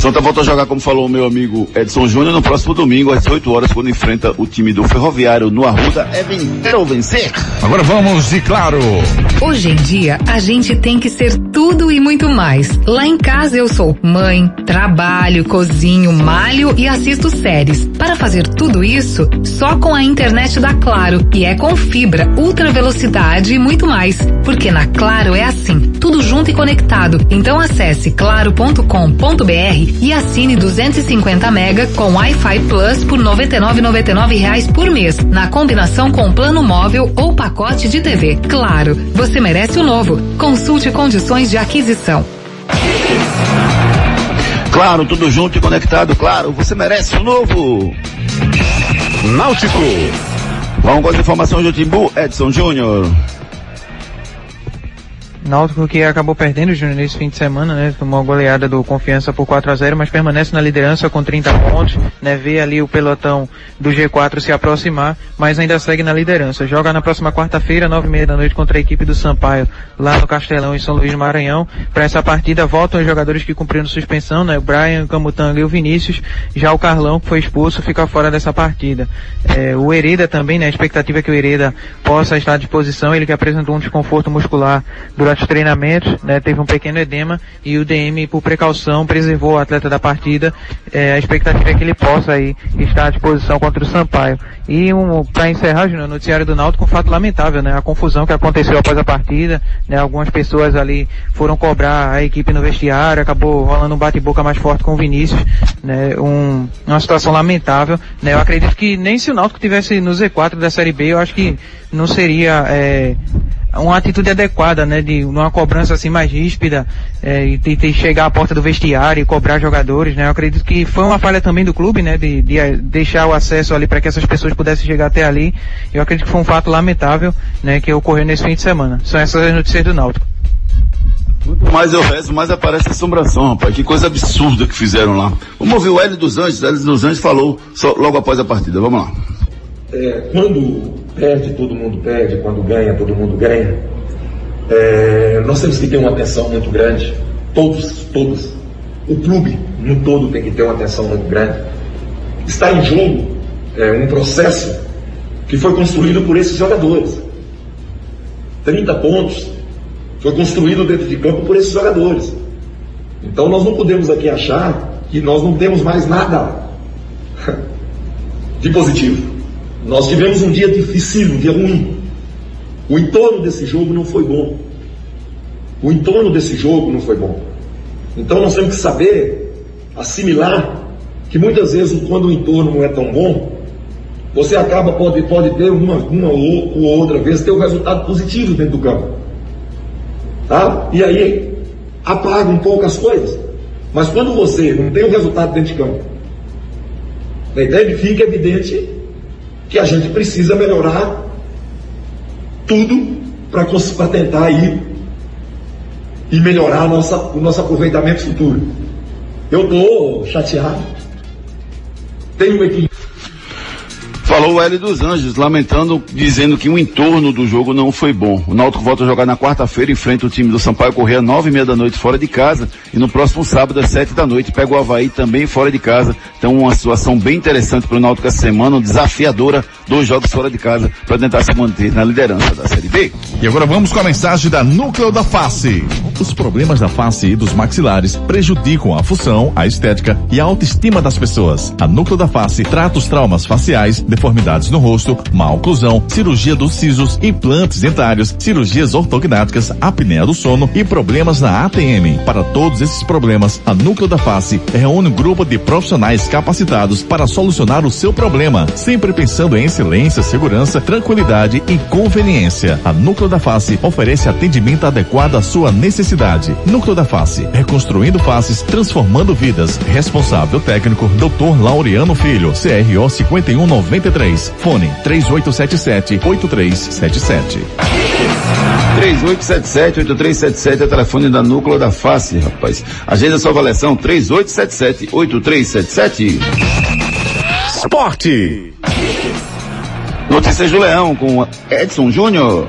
Santa volta a jogar, como falou o meu amigo Edson Júnior, no próximo domingo, às 18 horas, quando enfrenta o time do Ferroviário no Arruda. É vencer ou vencer? Agora vamos de claro. Hoje em dia, a gente tem que ser tudo e muito mais. Lá em casa eu sou mãe, trabalho, cozinho, malho e assisto séries. Para fazer tudo isso, só com a internet da Claro, e é com fibra, ultra velocidade e muito mais. Porque na Claro é assim, tudo junto e conectado. Então acesse claro.com.br e assine 250 mega com Wi-Fi Plus por 99,99 reais por mês, na combinação com plano móvel ou pacote de TV. Claro, você merece o novo. Consulte condições de aquisição. Claro, tudo junto e conectado, claro, você merece o novo. Náutico. Vamos com as informações do Timbu, Edson Júnior. Náutico que acabou perdendo Júnior nesse fim de semana, né? Tomou uma goleada do Confiança por 4 a 0 mas permanece na liderança com 30 pontos, né? Vê ali o pelotão do G4 se aproximar, mas ainda segue na liderança. Joga na próxima quarta-feira, nove e meia da noite, contra a equipe do Sampaio, lá no Castelão, em São Luís do Maranhão. Para essa partida voltam os jogadores que cumpriram suspensão, né? O Brian, o Camutanga e o Vinícius. Já o Carlão, que foi expulso, fica fora dessa partida. É, o Hereda também, né? A expectativa é que o Hereda possa estar à disposição, ele que apresentou um desconforto muscular durante os treinamentos, né, teve um pequeno edema e o DM, por precaução, preservou o atleta da partida. É, a expectativa é que ele possa aí estar à disposição contra o Sampaio. E um, para encerrar, Júnior, o noticiário do Náutico, um fato lamentável, né, a confusão que aconteceu após a partida, né, algumas pessoas ali foram cobrar a equipe no vestiário, acabou rolando um bate-boca mais forte com o Vinícius, né, um, uma situação lamentável, né, eu acredito que nem se o Náutico tivesse no Z4 da Série B, eu acho que não seria, é, uma atitude adequada, né, de uma cobrança assim mais ríspida, é, e de, de chegar à porta do vestiário e cobrar jogadores, né, eu acredito que foi uma falha também do clube, né, de, de eh, deixar o acesso ali para que essas pessoas pudessem chegar até ali, eu acredito que foi um fato lamentável, né, que ocorreu nesse fim de semana. São essas as notícias do Náutico. Quanto mais eu rezo, mais aparece assombração, rapaz. Que coisa absurda que fizeram lá. Vamos ouvir o Hélio dos Anjos. Hélio dos Anjos falou logo após a partida. Vamos lá. É, quando perde, todo mundo perde, quando ganha, todo mundo ganha. É, nós temos que ter uma atenção muito grande, todos, todos. O clube no todo tem que ter uma atenção muito grande. Está em jogo é, um processo que foi construído por esses jogadores. 30 pontos foi construído dentro de campo por esses jogadores. Então nós não podemos aqui achar que nós não temos mais nada de positivo. Nós tivemos um dia difícil, um dia ruim. O entorno desse jogo não foi bom. O entorno desse jogo não foi bom. Então nós temos que saber assimilar que muitas vezes quando o entorno não é tão bom, você acaba, pode, pode ter uma, uma ou outra vez, ter um resultado positivo dentro do campo. Tá? E aí apaga um pouco as coisas. Mas quando você não tem o um resultado dentro de campo, né, fica evidente que a gente precisa melhorar tudo para tentar ir e melhorar nossa, o nosso aproveitamento futuro. Eu estou chateado. Tenho uma equipe. Falou o Hélio dos Anjos, lamentando, dizendo que o entorno do jogo não foi bom. O Náutico volta a jogar na quarta-feira, enfrenta o time do Sampaio Correia, nove e meia da noite, fora de casa. E no próximo sábado, às sete da noite, pega o Havaí também fora de casa. Então, uma situação bem interessante para o Náutico essa semana, desafiadora, dois jogos fora de casa, para tentar se manter na liderança da Série B. E agora vamos com a mensagem da Núcleo da Face. Os problemas da face e dos maxilares prejudicam a função, a estética e a autoestima das pessoas. A Núcleo da Face trata os traumas faciais, deformidades no rosto, má oclusão, cirurgia dos sisos, implantes dentários, cirurgias ortognáticas, apneia do sono e problemas na ATM. Para todos esses problemas, a Núcleo da Face reúne um grupo de profissionais capacitados para solucionar o seu problema, sempre pensando em excelência, segurança, tranquilidade e conveniência. A Núcleo da Face oferece atendimento adequado à sua necessidade. Núcleo da Face, reconstruindo faces, transformando vidas. Responsável técnico, Dr. Laureano Filho, CRO 5193. Fone 3877-8377. 3877-8377 é o telefone da Núcleo da Face, rapaz. Agenda sua avaliação 3877-8377. Esporte. Notícias do Leão com Edson Júnior.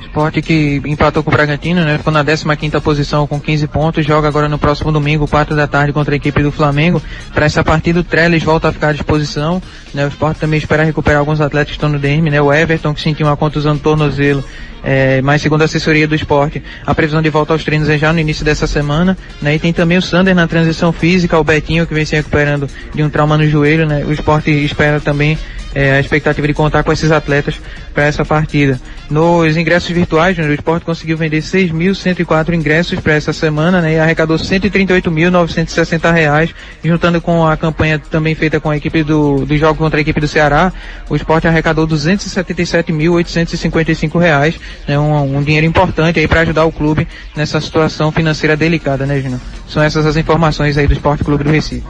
Esporte que empatou com o Bragantino, né? Ficou na 15 posição com 15 pontos. Joga agora no próximo domingo, 4 da tarde, contra a equipe do Flamengo. Para essa partida, o Trellis volta a ficar à disposição. Né? O Esporte também espera recuperar alguns atletas que estão no DM, né? O Everton, que sentiu uma contusão no tornozelo. É, mas segundo a assessoria do esporte, a previsão de volta aos treinos é já no início dessa semana, né? E tem também o Sander na transição física, o Betinho que vem se recuperando de um trauma no joelho, né? O esporte espera também é, a expectativa de contar com esses atletas para essa partida. Nos ingressos virtuais, o esporte conseguiu vender 6.104 ingressos para essa semana, né? E arrecadou 138.960 reais, juntando com a campanha também feita com a equipe do, do jogo contra a equipe do Ceará, o esporte arrecadou 277.855 reais, né? Um, um dinheiro importante para ajudar o clube nessa situação financeira delicada, né, Gino? São essas as informações aí do Esporte Clube do Recife.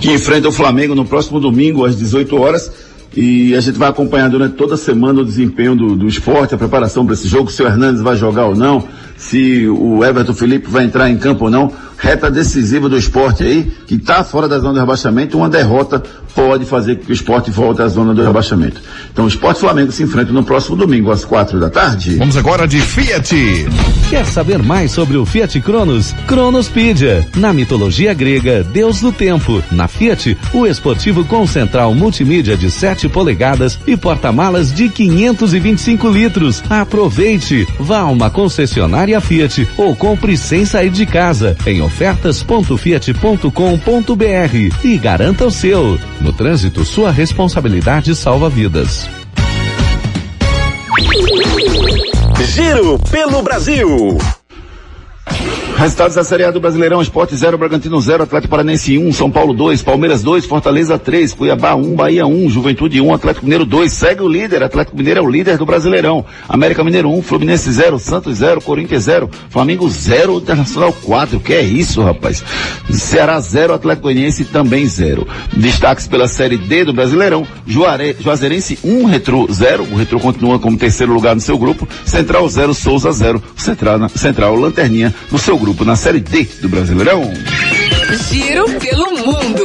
Que enfrenta o Flamengo no próximo domingo às 18 horas. E a gente vai acompanhar durante toda a semana o desempenho do, do esporte, a preparação para esse jogo, se o Hernandes vai jogar ou não, se o Everton Felipe vai entrar em campo ou não. Reta decisiva do esporte aí, que está fora da zona do rebaixamento, uma derrota pode fazer com que o esporte volte à zona do rebaixamento. Então o esporte Flamengo se enfrentam no próximo domingo, às quatro da tarde. Vamos agora de Fiat. Quer saber mais sobre o Fiat Cronos? Cronospedia. Na mitologia grega, deus do tempo. Na Fiat, o esportivo com central multimídia de 7 polegadas e porta-malas de 525 litros. Aproveite! Vá a uma concessionária Fiat ou compre sem sair de casa em ofertas.fiat.com.br e garanta o seu. No trânsito, sua responsabilidade salva vidas. Giro pelo Brasil. Resultados da Série A do Brasileirão, Esporte 0, Bragantino 0, Atlético Paranense 1, São Paulo 2, Palmeiras 2, Fortaleza 3, Cuiabá 1, Bahia 1, Juventude 1, Atlético Mineiro 2, segue o líder, Atlético Mineiro é o líder do Brasileirão, América Mineiro 1, Fluminense 0, Santos 0, Corinthians 0, Flamengo 0, Internacional 4, que é isso rapaz? Ceará 0, Atlético Goianiense também 0. Destaques pela Série D do Brasileirão, Juare, Juazeirense 1, Retro 0, o Retro continua como terceiro lugar no seu grupo, Central 0, Souza 0, Central, Central Lanterninha no seu grupo na Série D do Brasileirão. Giro pelo mundo.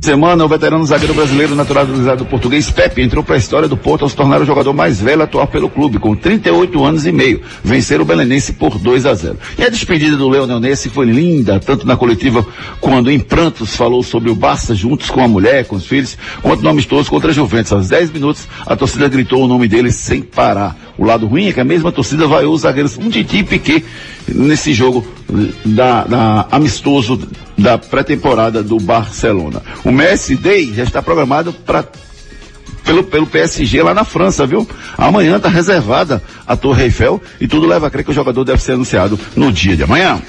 Semana, o veterano zagueiro brasileiro naturalizado português Pepe entrou para a história do Porto ao se tornar o jogador mais velho a atuar pelo clube, com 38 anos e meio. Vencer o Belenense por 2 a 0. E a despedida do Leonel Nessi foi linda, tanto na coletiva quando em prantos falou sobre o Barça juntos com a mulher, com os filhos, quanto no amistoso contra a Juventus. Aos 10 minutos, a torcida gritou o nome dele sem parar. O lado ruim é que a mesma torcida vaiou os zagueiros um Titi e Piquet nesse jogo da, da amistoso da pré-temporada do Barcelona. O Messi Day já está programado para pelo, pelo PSG lá na França, viu? Amanhã está reservada a Torre Eiffel e tudo leva a crer que o jogador deve ser anunciado no dia de amanhã.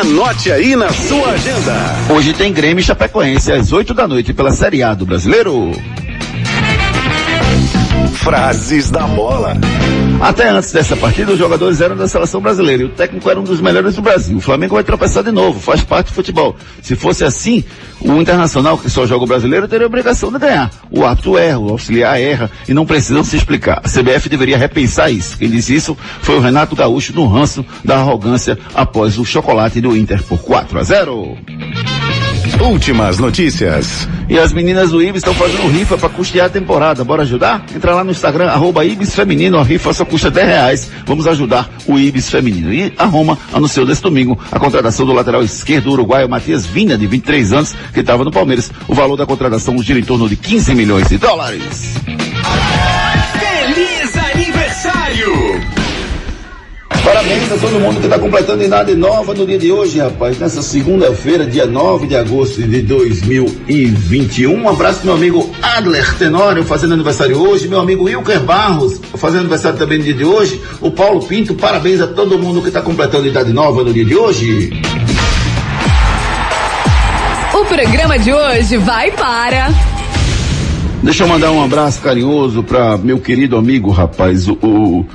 Anote aí na sua agenda. Hoje tem Grêmio e Chapecoense às 8 da noite pela Série A do Brasileiro. Frases da bola. Até antes dessa partida, os jogadores eram da seleção brasileira e o técnico era um dos melhores do Brasil. O Flamengo vai tropeçar de novo, faz parte do futebol. Se fosse assim, o Internacional, que só joga o brasileiro, teria a obrigação de ganhar. O árbitro erra, o auxiliar erra e não precisam se explicar. A CBF deveria repensar isso. Quem disse isso foi o Renato Gaúcho no ranço da arrogância após o chocolate do Inter por 4 a 0. Últimas notícias. E as meninas do Ibis estão fazendo rifa para custear a temporada. Bora ajudar? Entra lá no Instagram, arroba Ibis Feminino. A rifa só custa 10 reais. Vamos ajudar o Ibis Feminino. E a Roma anunciou nesse domingo a contratação do lateral esquerdo uruguaio Matias Vinha, de 23 anos, que estava no Palmeiras. O valor da contratação gira em torno de 15 milhões de dólares. Parabéns a todo mundo que está completando idade nova no dia de hoje, rapaz. Nessa segunda-feira, dia 9 de agosto de 2021. Um abraço meu amigo Adler Tenório, fazendo aniversário hoje. Meu amigo Wilker Barros, fazendo aniversário também no dia de hoje. O Paulo Pinto, parabéns a todo mundo que está completando idade nova no dia de hoje. O programa de hoje vai para. Deixa eu mandar um abraço carinhoso para meu querido amigo, rapaz, o, o,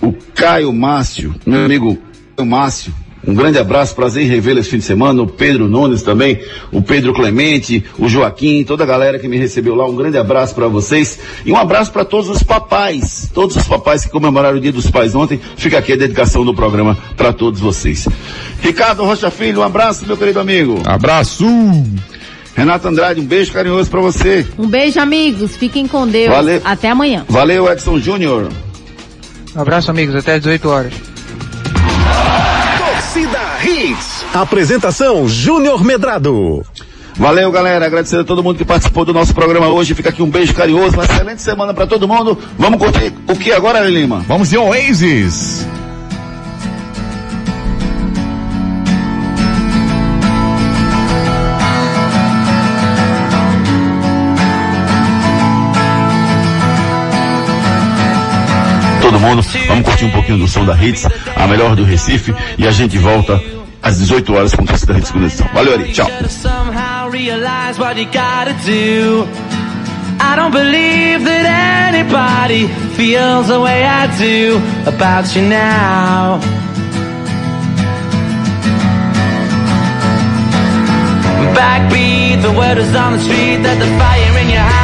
o Caio Márcio, meu amigo Caio Márcio. Um grande abraço, prazer em revê-lo esse fim de semana, o Pedro Nunes também, o Pedro Clemente, o Joaquim, toda a galera que me recebeu lá, um grande abraço para vocês e um abraço para todos os papais, todos os papais que comemoraram o Dia dos Pais ontem. Fica aqui a dedicação do programa para todos vocês. Ricardo Rocha Filho, um abraço, meu querido amigo. Abraço! Renato Andrade, um beijo carinhoso para você. Um beijo, amigos. Fiquem com Deus. Valeu. Até amanhã. Valeu, Edson Júnior. Um abraço, amigos. Até 18 horas. Torcida Hits. Apresentação Júnior Medrado. Valeu, galera. Agradecer a todo mundo que participou do nosso programa hoje. Fica aqui um beijo carinhoso, uma excelente semana para todo mundo. Vamos curtir o que agora, Lima? Vamos de Oasis. Vamos curtir um pouquinho do som da Hits, a melhor do Recife, e a gente volta às 18 horas com o Torcida Hits Conexão. Valeu, Ari. Tchau. I don't believe that anybody feels the way I do about you now. Backbeat, the word is on the street that the fire in your heart